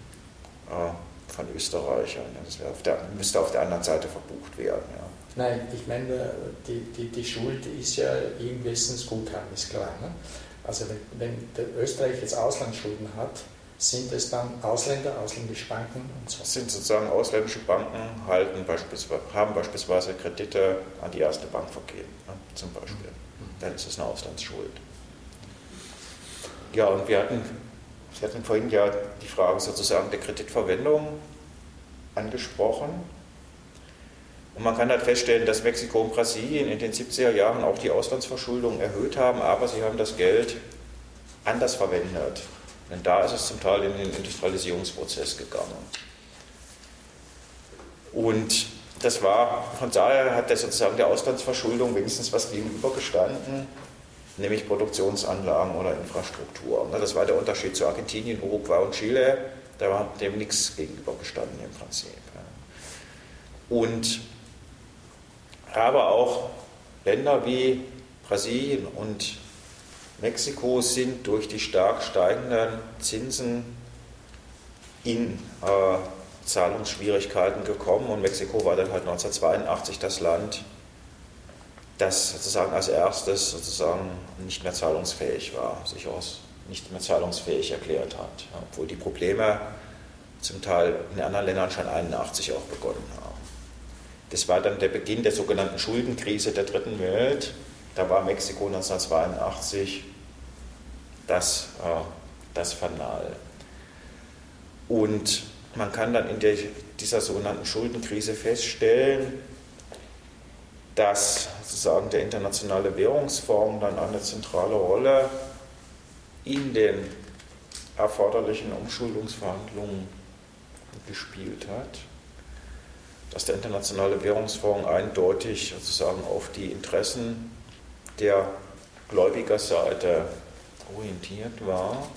äh, von Österreichern. Das auf der, müsste auf der anderen Seite verbucht werden. Ja. Nein, ich meine, die, die, die Schuld ist ja irgendwessens Guthaben, ist klar. Ne? Also wenn, wenn Österreich jetzt Auslandsschulden hat, sind es dann Ausländer, ausländische Banken und so? Sind sozusagen ausländische Banken, halten beispielsweise, haben beispielsweise Kredite an die erste Bank vergeben, ne, zum Beispiel. Mhm. Dann ist es eine Auslandsschuld. Ja, und wir hatten, Sie hatten vorhin ja die Frage sozusagen der Kreditverwendung angesprochen. Und man kann halt feststellen, dass Mexiko und Brasilien in den 70er Jahren auch die Auslandsverschuldung erhöht haben, aber sie haben das Geld anders verwendet. Denn da ist es zum Teil in den Industrialisierungsprozess gegangen. Und das war, von daher hat der sozusagen der Auslandsverschuldung wenigstens was gegenübergestanden, nämlich Produktionsanlagen oder Infrastruktur. Das war der Unterschied zu Argentinien, Uruguay und Chile. Da war dem nichts gegenübergestanden im Prinzip. Und aber auch Länder wie Brasilien und Mexiko sind durch die stark steigenden Zinsen in äh, Zahlungsschwierigkeiten gekommen und Mexiko war dann halt 1982 das Land, das sozusagen als erstes sozusagen nicht mehr zahlungsfähig war, sich auch nicht mehr zahlungsfähig erklärt hat, obwohl die Probleme zum Teil in anderen Ländern schon 1981 auch begonnen haben. Das war dann der Beginn der sogenannten Schuldenkrise der Dritten Welt. Da war Mexiko 1982 das, äh, das Fanal. Und man kann dann in der, dieser sogenannten Schuldenkrise feststellen, dass sozusagen der internationale Währungsfonds dann eine zentrale Rolle in den erforderlichen Umschuldungsverhandlungen gespielt hat dass der Internationale Währungsfonds eindeutig sozusagen auf die Interessen der Gläubigerseite orientiert war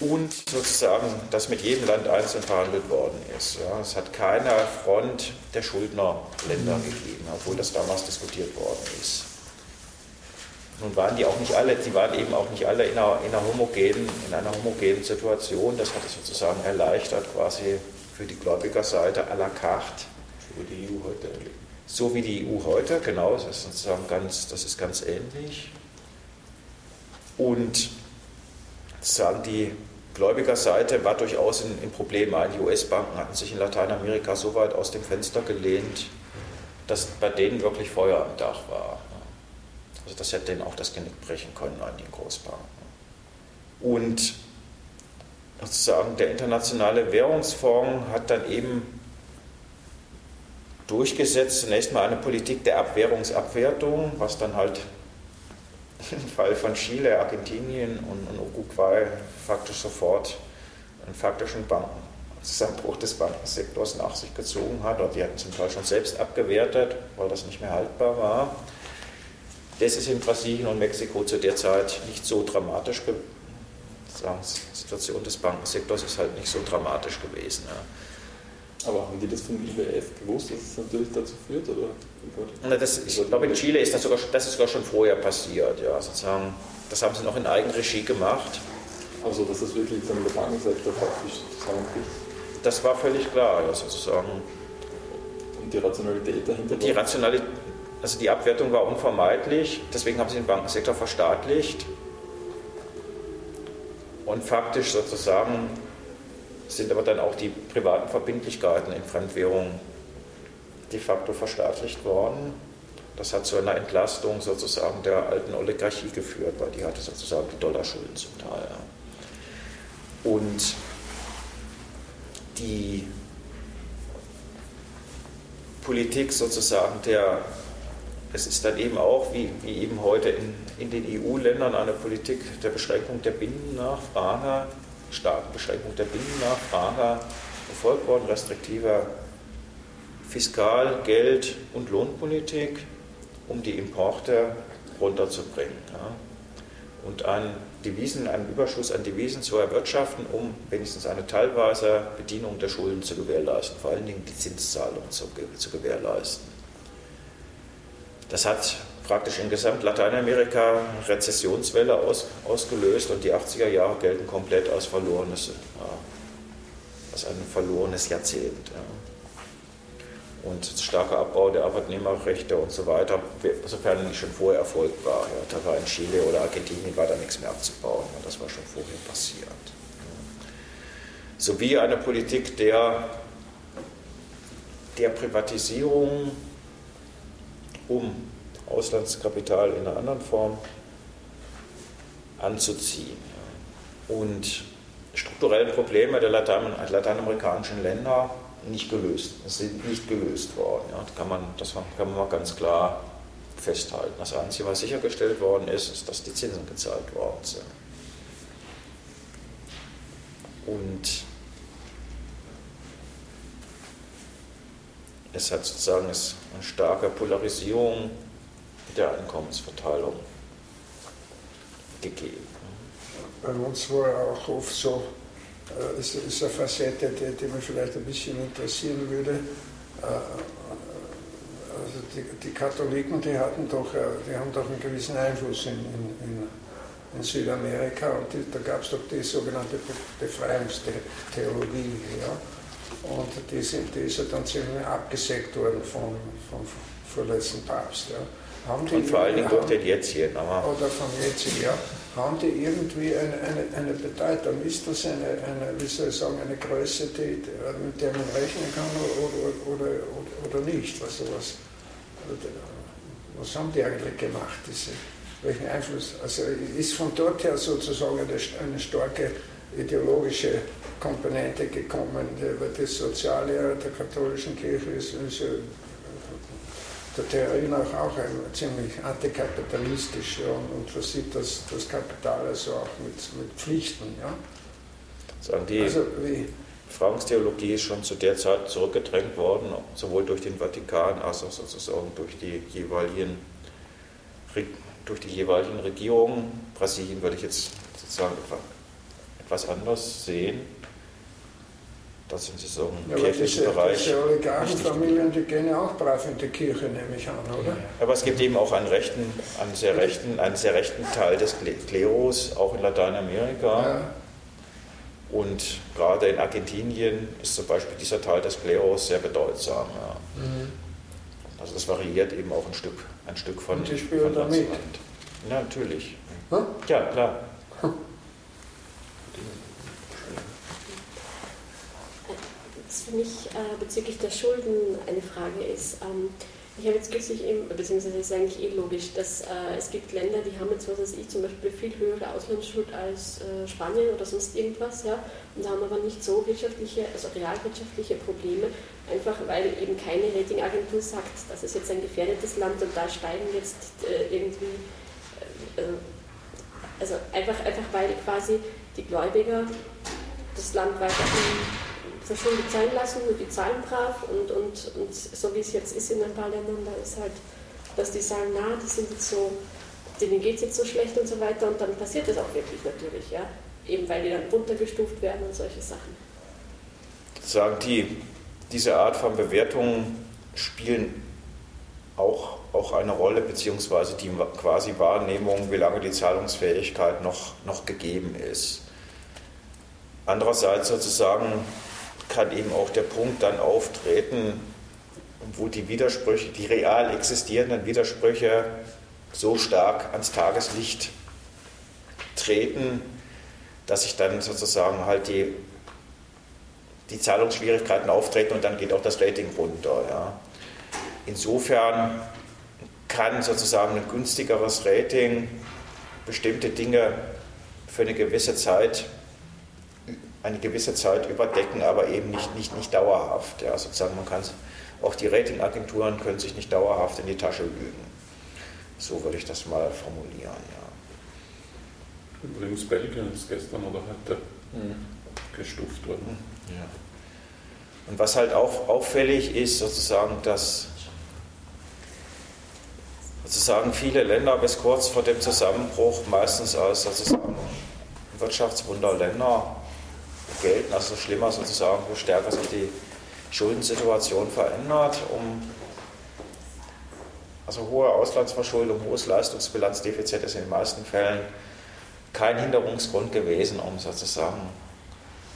und sozusagen, dass mit jedem Land einzeln verhandelt worden ist. Ja, es hat keine Front der Schuldnerländer mhm. gegeben, obwohl das damals diskutiert worden ist. Nun waren die auch nicht alle, die waren eben auch nicht alle in einer, in einer, homogenen, in einer homogenen Situation. Das hat es sozusagen erleichtert, quasi für die Gläubigerseite à la carte. So wie die EU heute So wie die EU heute, genau, das ist sozusagen ganz, das ist ganz ähnlich. Und sozusagen die Gläubigerseite war durchaus in, in Problemen. Die US-Banken hatten sich in Lateinamerika so weit aus dem Fenster gelehnt, dass bei denen wirklich Feuer am Dach war. Also das hätte denen auch das Genick brechen können an den Großbanken. Und sozusagen der internationale Währungsfonds hat dann eben durchgesetzt, zunächst mal eine Politik der Abwährungsabwertung, was dann halt im Fall von Chile, Argentinien und, Uruguay faktisch sofort einen faktischen Banken, Zusammenbruch des Bankensektors nach sich gezogen hat. Oder die hatten zum Teil schon selbst abgewertet, weil das nicht mehr haltbar war. Das ist in Brasilien und Mexiko zu der Zeit nicht so dramatisch gewesen die Situation des Bankensektors ist halt nicht so dramatisch gewesen. Ja. Aber haben die das vom IWF gewusst, dass es natürlich dazu führt? Oder? Na, das, ich glaube, in Chile ist das sogar, das ist sogar schon vorher passiert. Ja, sozusagen, das haben sie noch in Eigenregie gemacht. Also, dass das wirklich dann der Bankensektor faktisch zusammenbricht? Das war völlig klar, ja, sozusagen. Und die Rationalität dahinter? Die Rationalität, also die Abwertung war unvermeidlich, deswegen haben sie den Bankensektor verstaatlicht. Und faktisch sozusagen sind aber dann auch die privaten Verbindlichkeiten in Fremdwährungen de facto verstaatlicht worden. Das hat zu einer Entlastung sozusagen der alten Oligarchie geführt, weil die hatte sozusagen die Dollarschulden zum Teil. Und die Politik sozusagen der es ist dann eben auch, wie, wie eben heute in, in den EU-Ländern, eine Politik der Beschränkung der Binnennachfrage, starken Beschränkung der Binnennachfrage verfolgt worden, restriktiver Fiskal-, Geld- und Lohnpolitik. um die Importe runterzubringen. Ja. Und einen, Devisen, einen Überschuss an Devisen zu erwirtschaften, um wenigstens eine teilweise Bedienung der Schulden zu gewährleisten, vor allen Dingen die Zinszahlung zu, zu gewährleisten. Das hat praktisch in gesamt Lateinamerika eine Rezessionswelle aus, ausgelöst und die 80er Jahre gelten komplett als verlorenes, ja, als ein verlorenes Jahrzehnt. Ja und starker Abbau der Arbeitnehmerrechte und so weiter, sofern nicht schon vorher erfolgt war. Ja, da war in Chile oder Argentinien war da nichts mehr abzubauen. Ja, das war schon vorher passiert. Sowie eine Politik der, der Privatisierung, um Auslandskapital in einer anderen Form anzuziehen. Und strukturellen Probleme der lateinamerikanischen Länder nicht gelöst, sind nicht gelöst worden. Ja, das, kann man, das kann man mal ganz klar festhalten. Das Einzige, was sichergestellt worden ist, ist, dass die Zinsen gezahlt worden sind. Und es hat sozusagen eine starke Polarisierung der Einkommensverteilung gegeben. Bei uns war auch oft so, äh, ist, ist eine Facette, die, die mich vielleicht ein bisschen interessieren würde. Äh, also die, die, Katholiken, die hatten doch, äh, die haben doch einen gewissen Einfluss in, in, in Südamerika und die, da gab es doch die sogenannte Befreiungstheologie. Ja? Und die, sind, die ist ja dann ziemlich abgesägt worden vom, vom vorletzten Papst. Ja? Und vor allen Dingen durch den Jetztjen. Oder vom Jetztjen, ja haben die irgendwie eine, eine, eine Bedeutung? Ist das eine, eine, wie soll ich sagen, eine Größe, die, mit der man rechnen kann oder, oder, oder, oder nicht? Also was, was haben die eigentlich gemacht? Diese, welchen Einfluss? Also ist von dort her sozusagen eine, eine starke ideologische Komponente gekommen, weil das Soziale der katholischen Kirche ist, ist der Theorie nach auch ein ziemlich antikapitalistisch ja, und versieht das, das Kapital also auch mit, mit Pflichten. Ja. Sagen die also Befreiungstheologie ist schon zu der Zeit zurückgedrängt worden, sowohl durch den Vatikan als auch sozusagen durch die jeweiligen, durch die jeweiligen Regierungen. Brasilien würde ich jetzt sozusagen etwas anders sehen das sind Sie so im ja, kirchlichen diese, Bereich. Diese Oligarchenfamilien, die gehen ja auch brav in die Kirche, nehme ich an, oder? Aber es gibt eben auch einen, rechten, einen, sehr, rechten, einen sehr rechten Teil des Klerus, auch in Lateinamerika. Ja. Und gerade in Argentinien ist zum Beispiel dieser Teil des Klerus sehr bedeutsam. Ja. Mhm. Also das variiert eben auch ein Stück, ein Stück von, Und die von damit? Ja, natürlich. Hm? Ja, klar. Für mich äh, bezüglich der Schulden eine Frage ist. Ähm, ich habe jetzt kürzlich eben, beziehungsweise ist eigentlich eh logisch, dass äh, es gibt Länder, die haben jetzt, was weiß ich, zum Beispiel viel höhere Auslandsschuld als äh, Spanien oder sonst irgendwas, ja, und haben aber nicht so wirtschaftliche, also realwirtschaftliche Probleme, einfach weil eben keine Ratingagentur sagt, das ist jetzt ein gefährdetes Land und da steigen jetzt äh, irgendwie, äh, äh, also einfach, einfach weil quasi die Gläubiger das Land weiterhin verschuldet sein lassen, nur die zahlen brav und, und, und so wie es jetzt ist in ein paar Ländern, da ist halt, dass die sagen, na, die sind jetzt so, denen geht es jetzt so schlecht und so weiter und dann passiert das auch wirklich natürlich, ja, eben weil die dann runtergestuft werden und solche Sachen. Sagen die, diese Art von Bewertungen spielen auch, auch eine Rolle, beziehungsweise die quasi Wahrnehmung, wie lange die Zahlungsfähigkeit noch, noch gegeben ist. Andererseits sozusagen kann eben auch der Punkt dann auftreten, wo die Widersprüche, die real existierenden Widersprüche so stark ans Tageslicht treten, dass sich dann sozusagen halt die, die Zahlungsschwierigkeiten auftreten und dann geht auch das Rating runter. Ja. Insofern kann sozusagen ein günstigeres Rating bestimmte Dinge für eine gewisse Zeit eine gewisse Zeit überdecken, aber eben nicht, nicht, nicht dauerhaft. Ja, sozusagen man kann auch die Ratingagenturen können sich nicht dauerhaft in die Tasche lügen. So würde ich das mal formulieren. Ja. Übrigens Belgien ist gestern oder heute mhm. gestuft worden. Ja. Und was halt auch auffällig ist, sozusagen, dass sozusagen viele Länder bis kurz vor dem Zusammenbruch meistens als sozusagen Wirtschaftswunderländer gelten, also schlimmer sozusagen, wo stärker sich die Schuldensituation verändert, um also hohe Auslandsverschuldung, hohes Leistungsbilanzdefizit ist in den meisten Fällen kein Hinderungsgrund gewesen, um sozusagen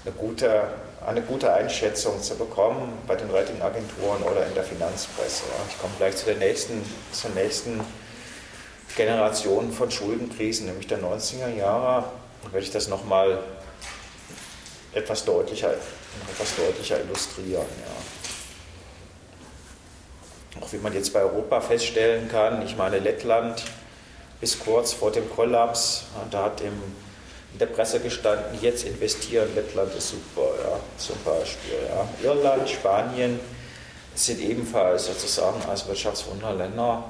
eine gute, eine gute Einschätzung zu bekommen bei den Ratingagenturen oder in der Finanzpresse. Ich komme gleich zu der nächsten, zur nächsten Generation von Schuldenkrisen, nämlich der 90er Jahre. Da werde ich das nochmal etwas deutlicher, etwas deutlicher illustrieren. Ja. Auch wie man jetzt bei Europa feststellen kann, ich meine, Lettland bis kurz vor dem Kollaps, da hat im, in der Presse gestanden, jetzt investieren, Lettland ist super, ja, zum Beispiel. Ja. Irland, Spanien sind ebenfalls sozusagen als Wirtschaftswunderländer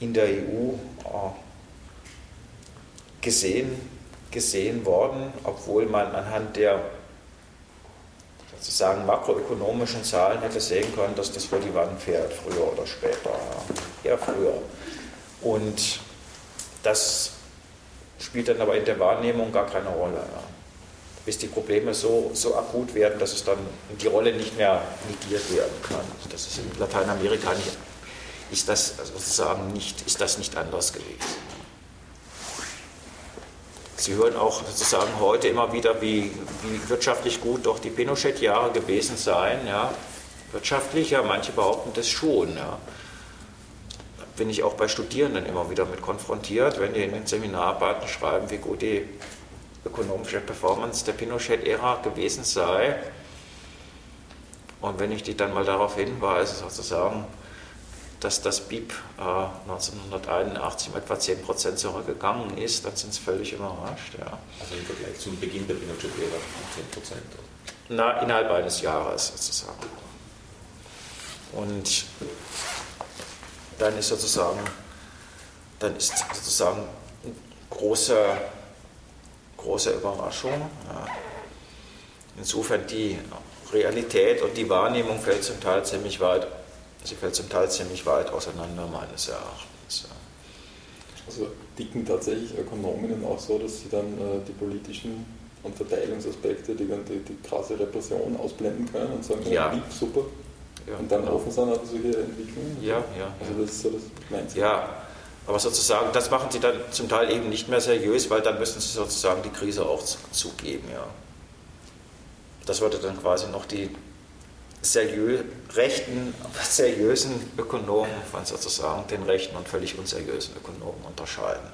in der EU äh, gesehen, gesehen worden, obwohl man anhand der sozusagen makroökonomischen Zahlen hätte sehen können, dass das vor die Wand fährt, früher oder später. Ja, früher. Und das spielt dann aber in der Wahrnehmung gar keine Rolle. Ja. Bis die Probleme so, so akut werden, dass es dann die Rolle nicht mehr negiert werden kann. Das ist in Lateinamerika nicht, ist das sozusagen nicht, ist das nicht anders gewesen. Sie hören auch sozusagen heute immer wieder, wie, wie wirtschaftlich gut doch die Pinochet-Jahre gewesen seien. Ja. Wirtschaftlich, ja, manche behaupten das schon. Ja. Da bin ich auch bei Studierenden immer wieder mit konfrontiert, wenn die in den Seminararbeiten schreiben, wie gut die ökonomische Performance der Pinochet-Ära gewesen sei. Und wenn ich die dann mal darauf hinweise, sozusagen, dass das BIP äh, 1981 um etwa 10% zurückgegangen ist, dann sind sie völlig überrascht. Ja. Also im Vergleich zum Beginn der Pinochet-Ära um 10%? Na, innerhalb eines Jahres sozusagen. Und dann ist sozusagen, dann ist sozusagen große, große Überraschung. Ja. Insofern die Realität und die Wahrnehmung fällt zum Teil ziemlich weit Sie fällt zum Teil ziemlich weit auseinander, meines Erachtens. Also dicken tatsächlich Ökonominnen auch so, dass sie dann äh, die politischen und Verteilungsaspekte, die, die, die krasse Repression ausblenden können und sagen, ja. lieb, super. Ja, und dann genau. offen sein auf solche Entwicklungen. Ja, ja. Also das ist so das Mindset. Ja, aber sozusagen, das machen sie dann zum Teil eben nicht mehr seriös, weil dann müssen sie sozusagen die Krise auch zugeben, ja. Das würde dann quasi noch die seriö rechten, seriösen Ökonomen von sozusagen den rechten und völlig unseriösen Ökonomen unterscheiden.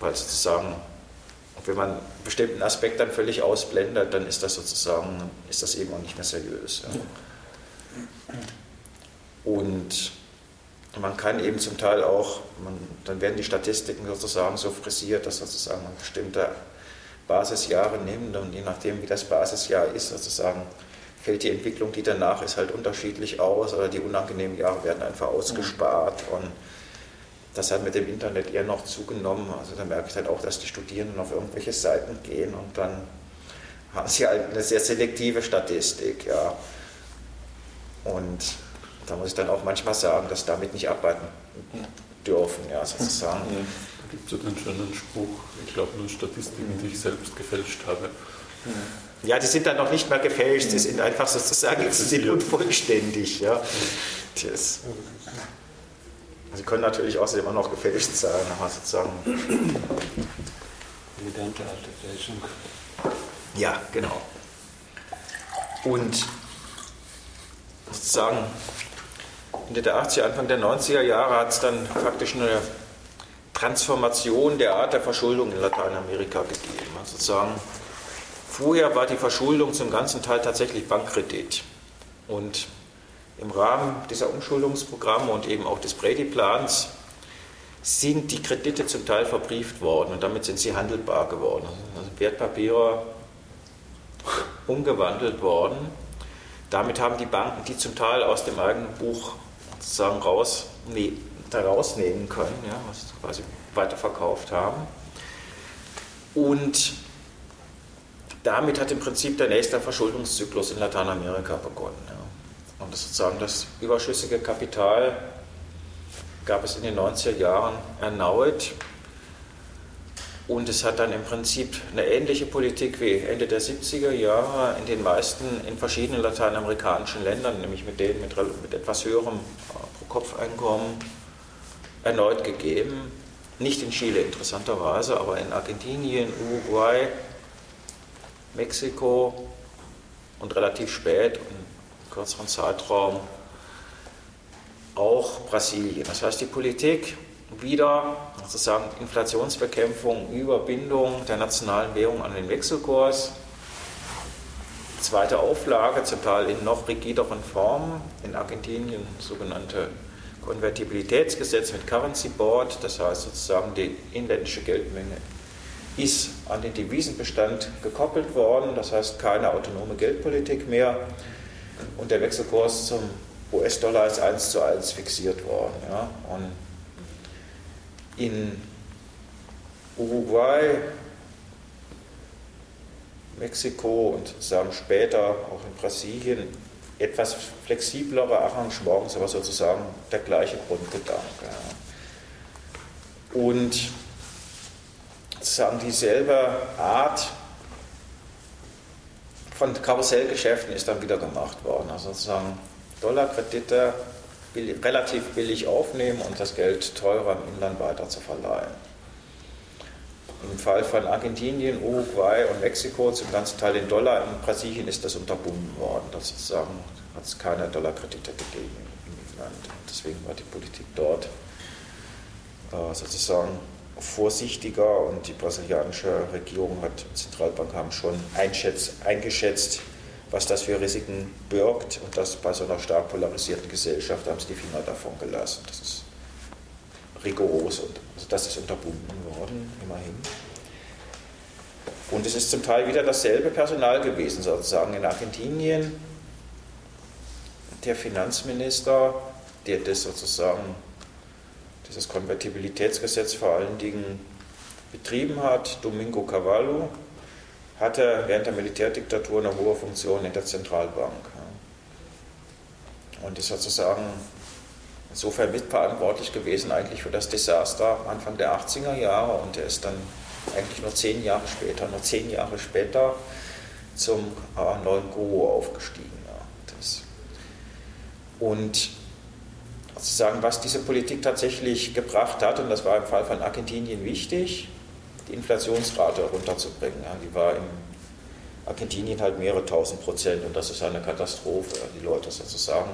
Weil sozusagen, wenn man einen bestimmten Aspekt dann völlig ausblendet, dann ist das sozusagen, ist das eben auch nicht mehr seriös. Ja. Und man kann eben zum Teil auch, man, dann werden die Statistiken sozusagen so frisiert, dass sozusagen ein bestimmter Basisjahre nimmt und je nachdem, wie das Basisjahr ist, sozusagen, fällt die Entwicklung, die danach ist, halt unterschiedlich aus oder die unangenehmen Jahre werden einfach ausgespart und das hat mit dem Internet eher noch zugenommen. Also da merke ich halt auch, dass die Studierenden auf irgendwelche Seiten gehen und dann haben sie halt eine sehr selektive Statistik, ja. Und da muss ich dann auch manchmal sagen, dass damit nicht arbeiten dürfen, ja, sozusagen. Ja gibt es ja den schönen Spruch, ich glaube nur Statistiken, die ich selbst gefälscht habe. Ja, die sind dann noch nicht mehr gefälscht, sie sind einfach sozusagen sie sind unvollständig. Ja. Das, sie können natürlich außerdem auch noch gefälscht sein, aber sozusagen. Elegante alte Fälschung. Ja, genau. Und sozusagen Ende der 80er, Anfang der 90er Jahre hat es dann faktisch eine Transformation der Art der Verschuldung in Lateinamerika gegeben. Also sozusagen, vorher war die Verschuldung zum ganzen Teil tatsächlich Bankkredit. Und im Rahmen dieser Umschuldungsprogramme und eben auch des Brady-Plans sind die Kredite zum Teil verbrieft worden und damit sind sie handelbar geworden. Also Wertpapiere umgewandelt worden. Damit haben die Banken die zum Teil aus dem eigenen Buch sozusagen raus, da rausnehmen können, ja, was sie quasi weiterverkauft haben. Und damit hat im Prinzip der nächste Verschuldungszyklus in Lateinamerika begonnen. Ja. Und das sozusagen das überschüssige Kapital gab es in den 90er Jahren erneut. Und es hat dann im Prinzip eine ähnliche Politik wie Ende der 70er Jahre in den meisten, in verschiedenen lateinamerikanischen Ländern, nämlich mit denen mit, mit etwas höherem äh, Pro-Kopf-Einkommen, erneut gegeben. Nicht in Chile interessanterweise, aber in Argentinien, Uruguay, Mexiko und relativ spät, in kürzeren Zeitraum, auch Brasilien. Das heißt, die Politik wieder sozusagen Inflationsbekämpfung, Überbindung der nationalen Währung an den Wechselkurs, zweite Auflage, zum Teil in noch rigideren Formen, in Argentinien sogenannte Konvertibilitätsgesetz mit Currency Board, das heißt sozusagen die inländische Geldmenge ist an den Devisenbestand gekoppelt worden, das heißt keine autonome Geldpolitik mehr und der Wechselkurs zum US-Dollar ist eins zu eins fixiert worden. Ja. Und in Uruguay, Mexiko und sozusagen später auch in Brasilien etwas flexiblere Arrangements, aber sozusagen der gleiche Grundgedanke. Und sozusagen dieselbe Art von Karussellgeschäften ist dann wieder gemacht worden. Also sozusagen Dollarkredite relativ billig aufnehmen und das Geld teurer im Inland weiter zu verleihen. Im Fall von Argentinien, Uruguay und Mexiko zum ganzen Teil in Dollar, in Brasilien ist das unterbunden worden. Sozusagen hat es keine Dollarkredite gegeben im Land. Deswegen war die Politik dort äh, sozusagen vorsichtiger und die brasilianische Regierung hat, Zentralbank haben schon eingeschätzt, was das für Risiken birgt und das bei so einer stark polarisierten Gesellschaft haben sie die Finger davon gelassen. Das ist rigoros und also das ist unterbunden worden, immerhin. Und es ist zum Teil wieder dasselbe Personal gewesen, sozusagen in Argentinien. Der Finanzminister, der das sozusagen, dieses Konvertibilitätsgesetz vor allen Dingen betrieben hat, Domingo Cavallo, hatte während der Militärdiktatur eine hohe Funktion in der Zentralbank. Und ist sozusagen insofern mitverantwortlich gewesen eigentlich für das Desaster Anfang der 80er Jahre und er ist dann eigentlich nur zehn Jahre später, nur zehn Jahre später zum äh, neuen Guru aufgestiegen. und sozusagen, was diese Politik tatsächlich gebracht hat, und das war im Fall von Argentinien wichtig, die Inflationsrate runterzubringen. Die war in Argentinien halt mehrere tausend Prozent und das ist eine Katastrophe. Die Leute sozusagen,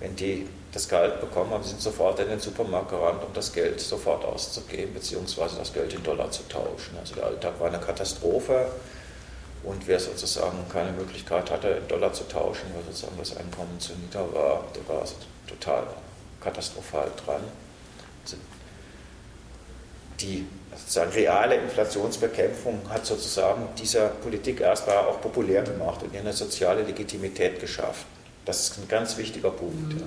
wenn die das Gehalt bekommen haben, sind sofort in den Supermarkt gerannt, um das Geld sofort auszugeben, beziehungsweise das Geld in Dollar zu tauschen. Also der Alltag war eine Katastrophe und wer sozusagen keine Möglichkeit hatte, in Dollar zu tauschen, weil sozusagen das Einkommen zu nieder war, der war also total katastrophal dran. Also die sozusagen reale Inflationsbekämpfung hat sozusagen dieser Politik erstmal auch populär gemacht und ihr eine soziale Legitimität geschafft. Das ist ein ganz wichtiger Punkt. Mhm. Ja.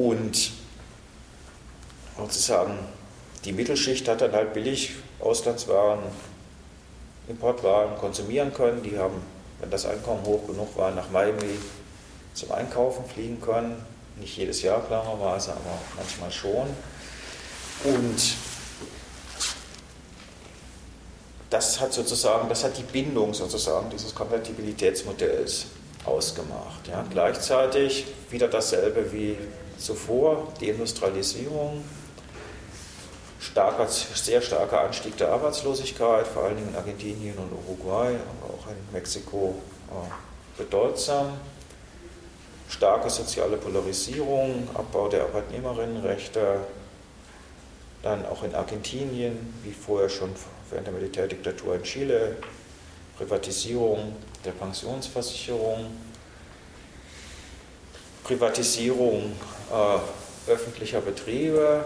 Und sozusagen die Mittelschicht hat dann halt billig Auslandswaren, Importwaren konsumieren können. Die haben, wenn das Einkommen hoch genug war, nach Miami zum Einkaufen fliegen können. Nicht jedes Jahr klarerweise, aber manchmal schon. Und das hat sozusagen, das hat die Bindung sozusagen dieses Konvertibilitätsmodells ausgemacht. Ja. Gleichzeitig wieder dasselbe wie zuvor, die Industrialisierung, starker, sehr starker Anstieg der Arbeitslosigkeit, vor allen Dingen in Argentinien und Uruguay, aber auch in Mexiko äh, bedeutsam. Starke soziale Polarisierung, Abbau der Arbeitnehmerinnenrechte, dann auch in Argentinien, wie vorher schon während der Militärdiktatur in Chile, Privatisierung der Pensionsversicherung, Privatisierung äh, öffentlicher Betriebe,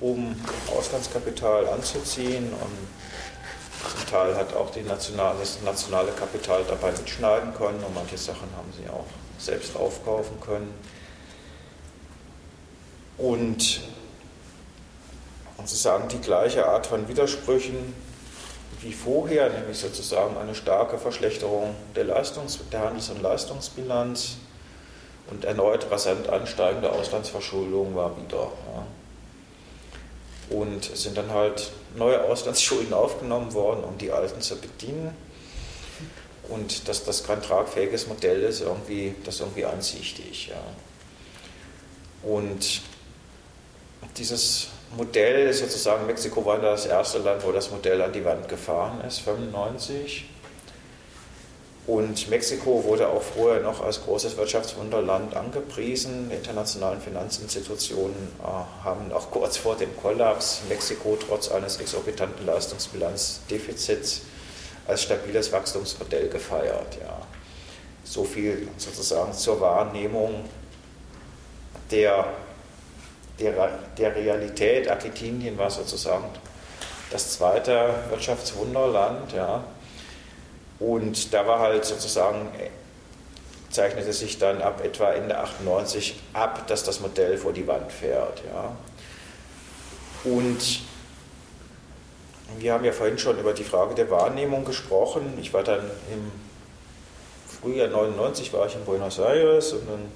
um Auslandskapital anzuziehen und zum Teil hat auch die nationale, das nationale Kapital dabei mitschneiden können und manche Sachen haben sie auch selbst aufkaufen können. Und sozusagen die gleiche Art von Widersprüchen wie vorher, nämlich sozusagen eine starke Verschlechterung der, Leistungs-, der Handels- und Leistungsbilanz und erneut rasant ansteigende Auslandsverschuldung war wieder. Ja. Und es sind dann halt neue Auslandsschulden aufgenommen worden, um die alten zu bedienen. Und dass das kein tragfähiges Modell ist, irgendwie, das irgendwie ansichtig. Ja. Und dieses Modell, sozusagen Mexiko war das erste Land, wo das Modell an die Wand gefahren ist, 1995. Und Mexiko wurde auch vorher noch als großes Wirtschaftswunderland angepriesen. Die internationalen Finanzinstitutionen äh, haben auch kurz vor dem Kollaps Mexiko trotz eines exorbitanten Leistungsbilanzdefizits als stabiles Wachstumsmodell gefeiert. Ja. So viel sozusagen zur Wahrnehmung der der, der Realität. Argentinien war sozusagen das zweite Wirtschaftswunderland. Ja. Und da war halt sozusagen, zeichnete sich dann ab etwa Ende 98 ab, dass das Modell vor die Wand fährt. Ja. Und wir haben ja vorhin schon über die Frage der Wahrnehmung gesprochen. Ich war dann im Frühjahr 99 war ich in Buenos Aires und dann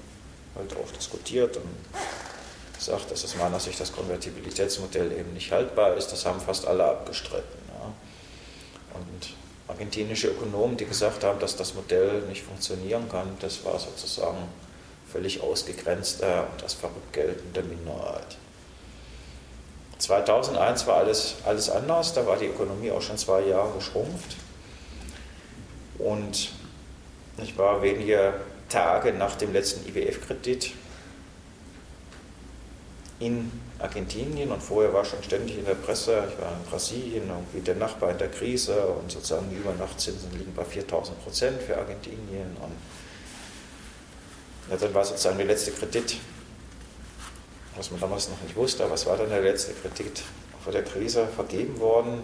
halt auch diskutiert und sagt, dass aus meiner Sicht das Konvertibilitätsmodell eben nicht haltbar ist. Das haben fast alle abgestritten. Ja. Und argentinische Ökonomen, die gesagt haben, dass das Modell nicht funktionieren kann, das war sozusagen völlig ausgegrenzte und das verrückt geltende Minderheit. 2001 war alles, alles anders, da war die Ökonomie auch schon zwei Jahre geschrumpft. Und ich war wenige Tage nach dem letzten IWF-Kredit in Argentinien und vorher war schon ständig in der Presse, ich war in Brasilien, irgendwie der Nachbar in der Krise und sozusagen die Übernachtzinsen liegen bei 4000 Prozent für Argentinien und ja, dann war sozusagen der letzte Kredit, was man damals noch nicht wusste, was war dann der letzte Kredit vor der Krise vergeben worden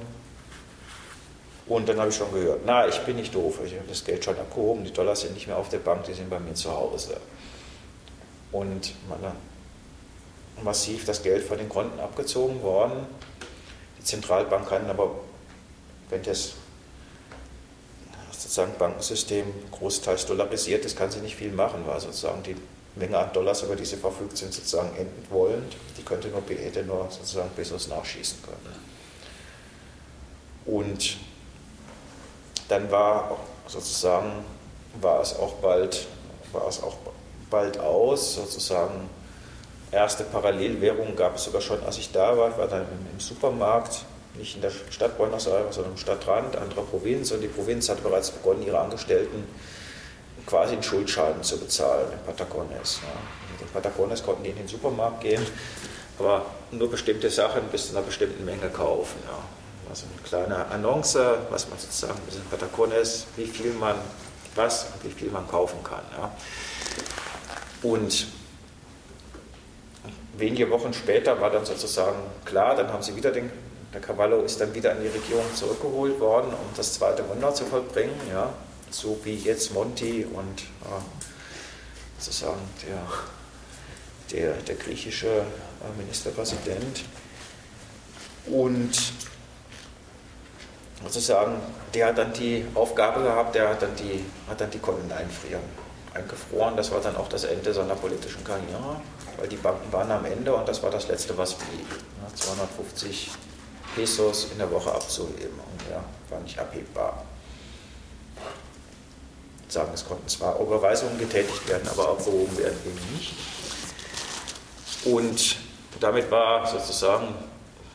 und dann habe ich schon gehört, na, ich bin nicht doof, ich habe das Geld schon abgehoben, die Dollars sind nicht mehr auf der Bank, die sind bei mir zu Hause. Und meine massiv das Geld von den Konten abgezogen worden. Die Zentralbank kann aber, wenn das sozusagen Bankensystem großteils dollarisiert ist, kann sie nicht viel machen, weil sozusagen die Menge an Dollars, über die sie verfügt sind, sozusagen enden wollend. Die könnte nur, hätte nur sozusagen Pesos nachschießen können. Und dann war sozusagen, war es auch bald, war es auch bald aus, sozusagen erste Parallelwährung gab es sogar schon, als ich da war. Ich war dann im Supermarkt, nicht in der Stadt Buenos Aires, sondern im Stadtrand anderer Provinz. Und die Provinz hatte bereits begonnen, ihre Angestellten quasi in Schuldscheinen zu bezahlen in Patagones. Ja. In Patagones konnten die in den Supermarkt gehen, aber nur bestimmte Sachen bis zu einer bestimmten Menge kaufen. Ja. Also eine kleine Annonce, was man sozusagen in Patagones, wie viel man was und wie viel man kaufen kann. Ja. Und wenige Wochen später war dann sozusagen klar, dann haben sie wieder den, der Cavallo ist dann wieder in die Regierung zurückgeholt worden, um das zweite Wunder zu vollbringen, ja, so wie jetzt Monti und ja, sozusagen der, der, der griechische äh, Ministerpräsident. Und sozusagen, der hat dann die Aufgabe gehabt, der hat dann die, hat dann die Konten einfrieren, eingefroren. Das war dann auch das Ende seiner politischen Karriere weil die Banken waren am Ende und das war das Letzte, was blieb. 250 Pesos in der Woche abzuheben und ja, war nicht abhebbar. Sagen, es konnten zwar Überweisungen getätigt werden, aber abgehoben werden eben nicht. Und damit war sozusagen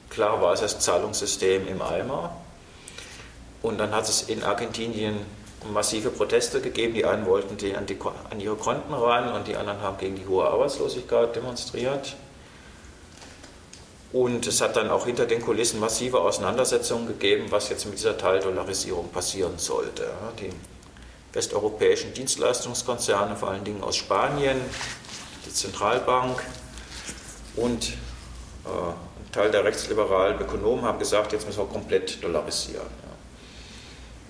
klar war es das Zahlungssystem im Eimer. Und dann hat es in Argentinien massive Proteste gegeben. Die einen wollten die an, die an, ihre Konten ran und die anderen haben gegen die hohe Arbeitslosigkeit demonstriert. Und es hat dann auch hinter den Kulissen massive Auseinandersetzungen gegeben, was jetzt mit dieser Teildollarisierung passieren sollte. Die westeuropäischen Dienstleistungskonzerne, vor allen Dingen aus Spanien, die Zentralbank und äh, ein Teil der rechtsliberalen Ökonomen haben gesagt, jetzt müssen wir komplett dollarisieren.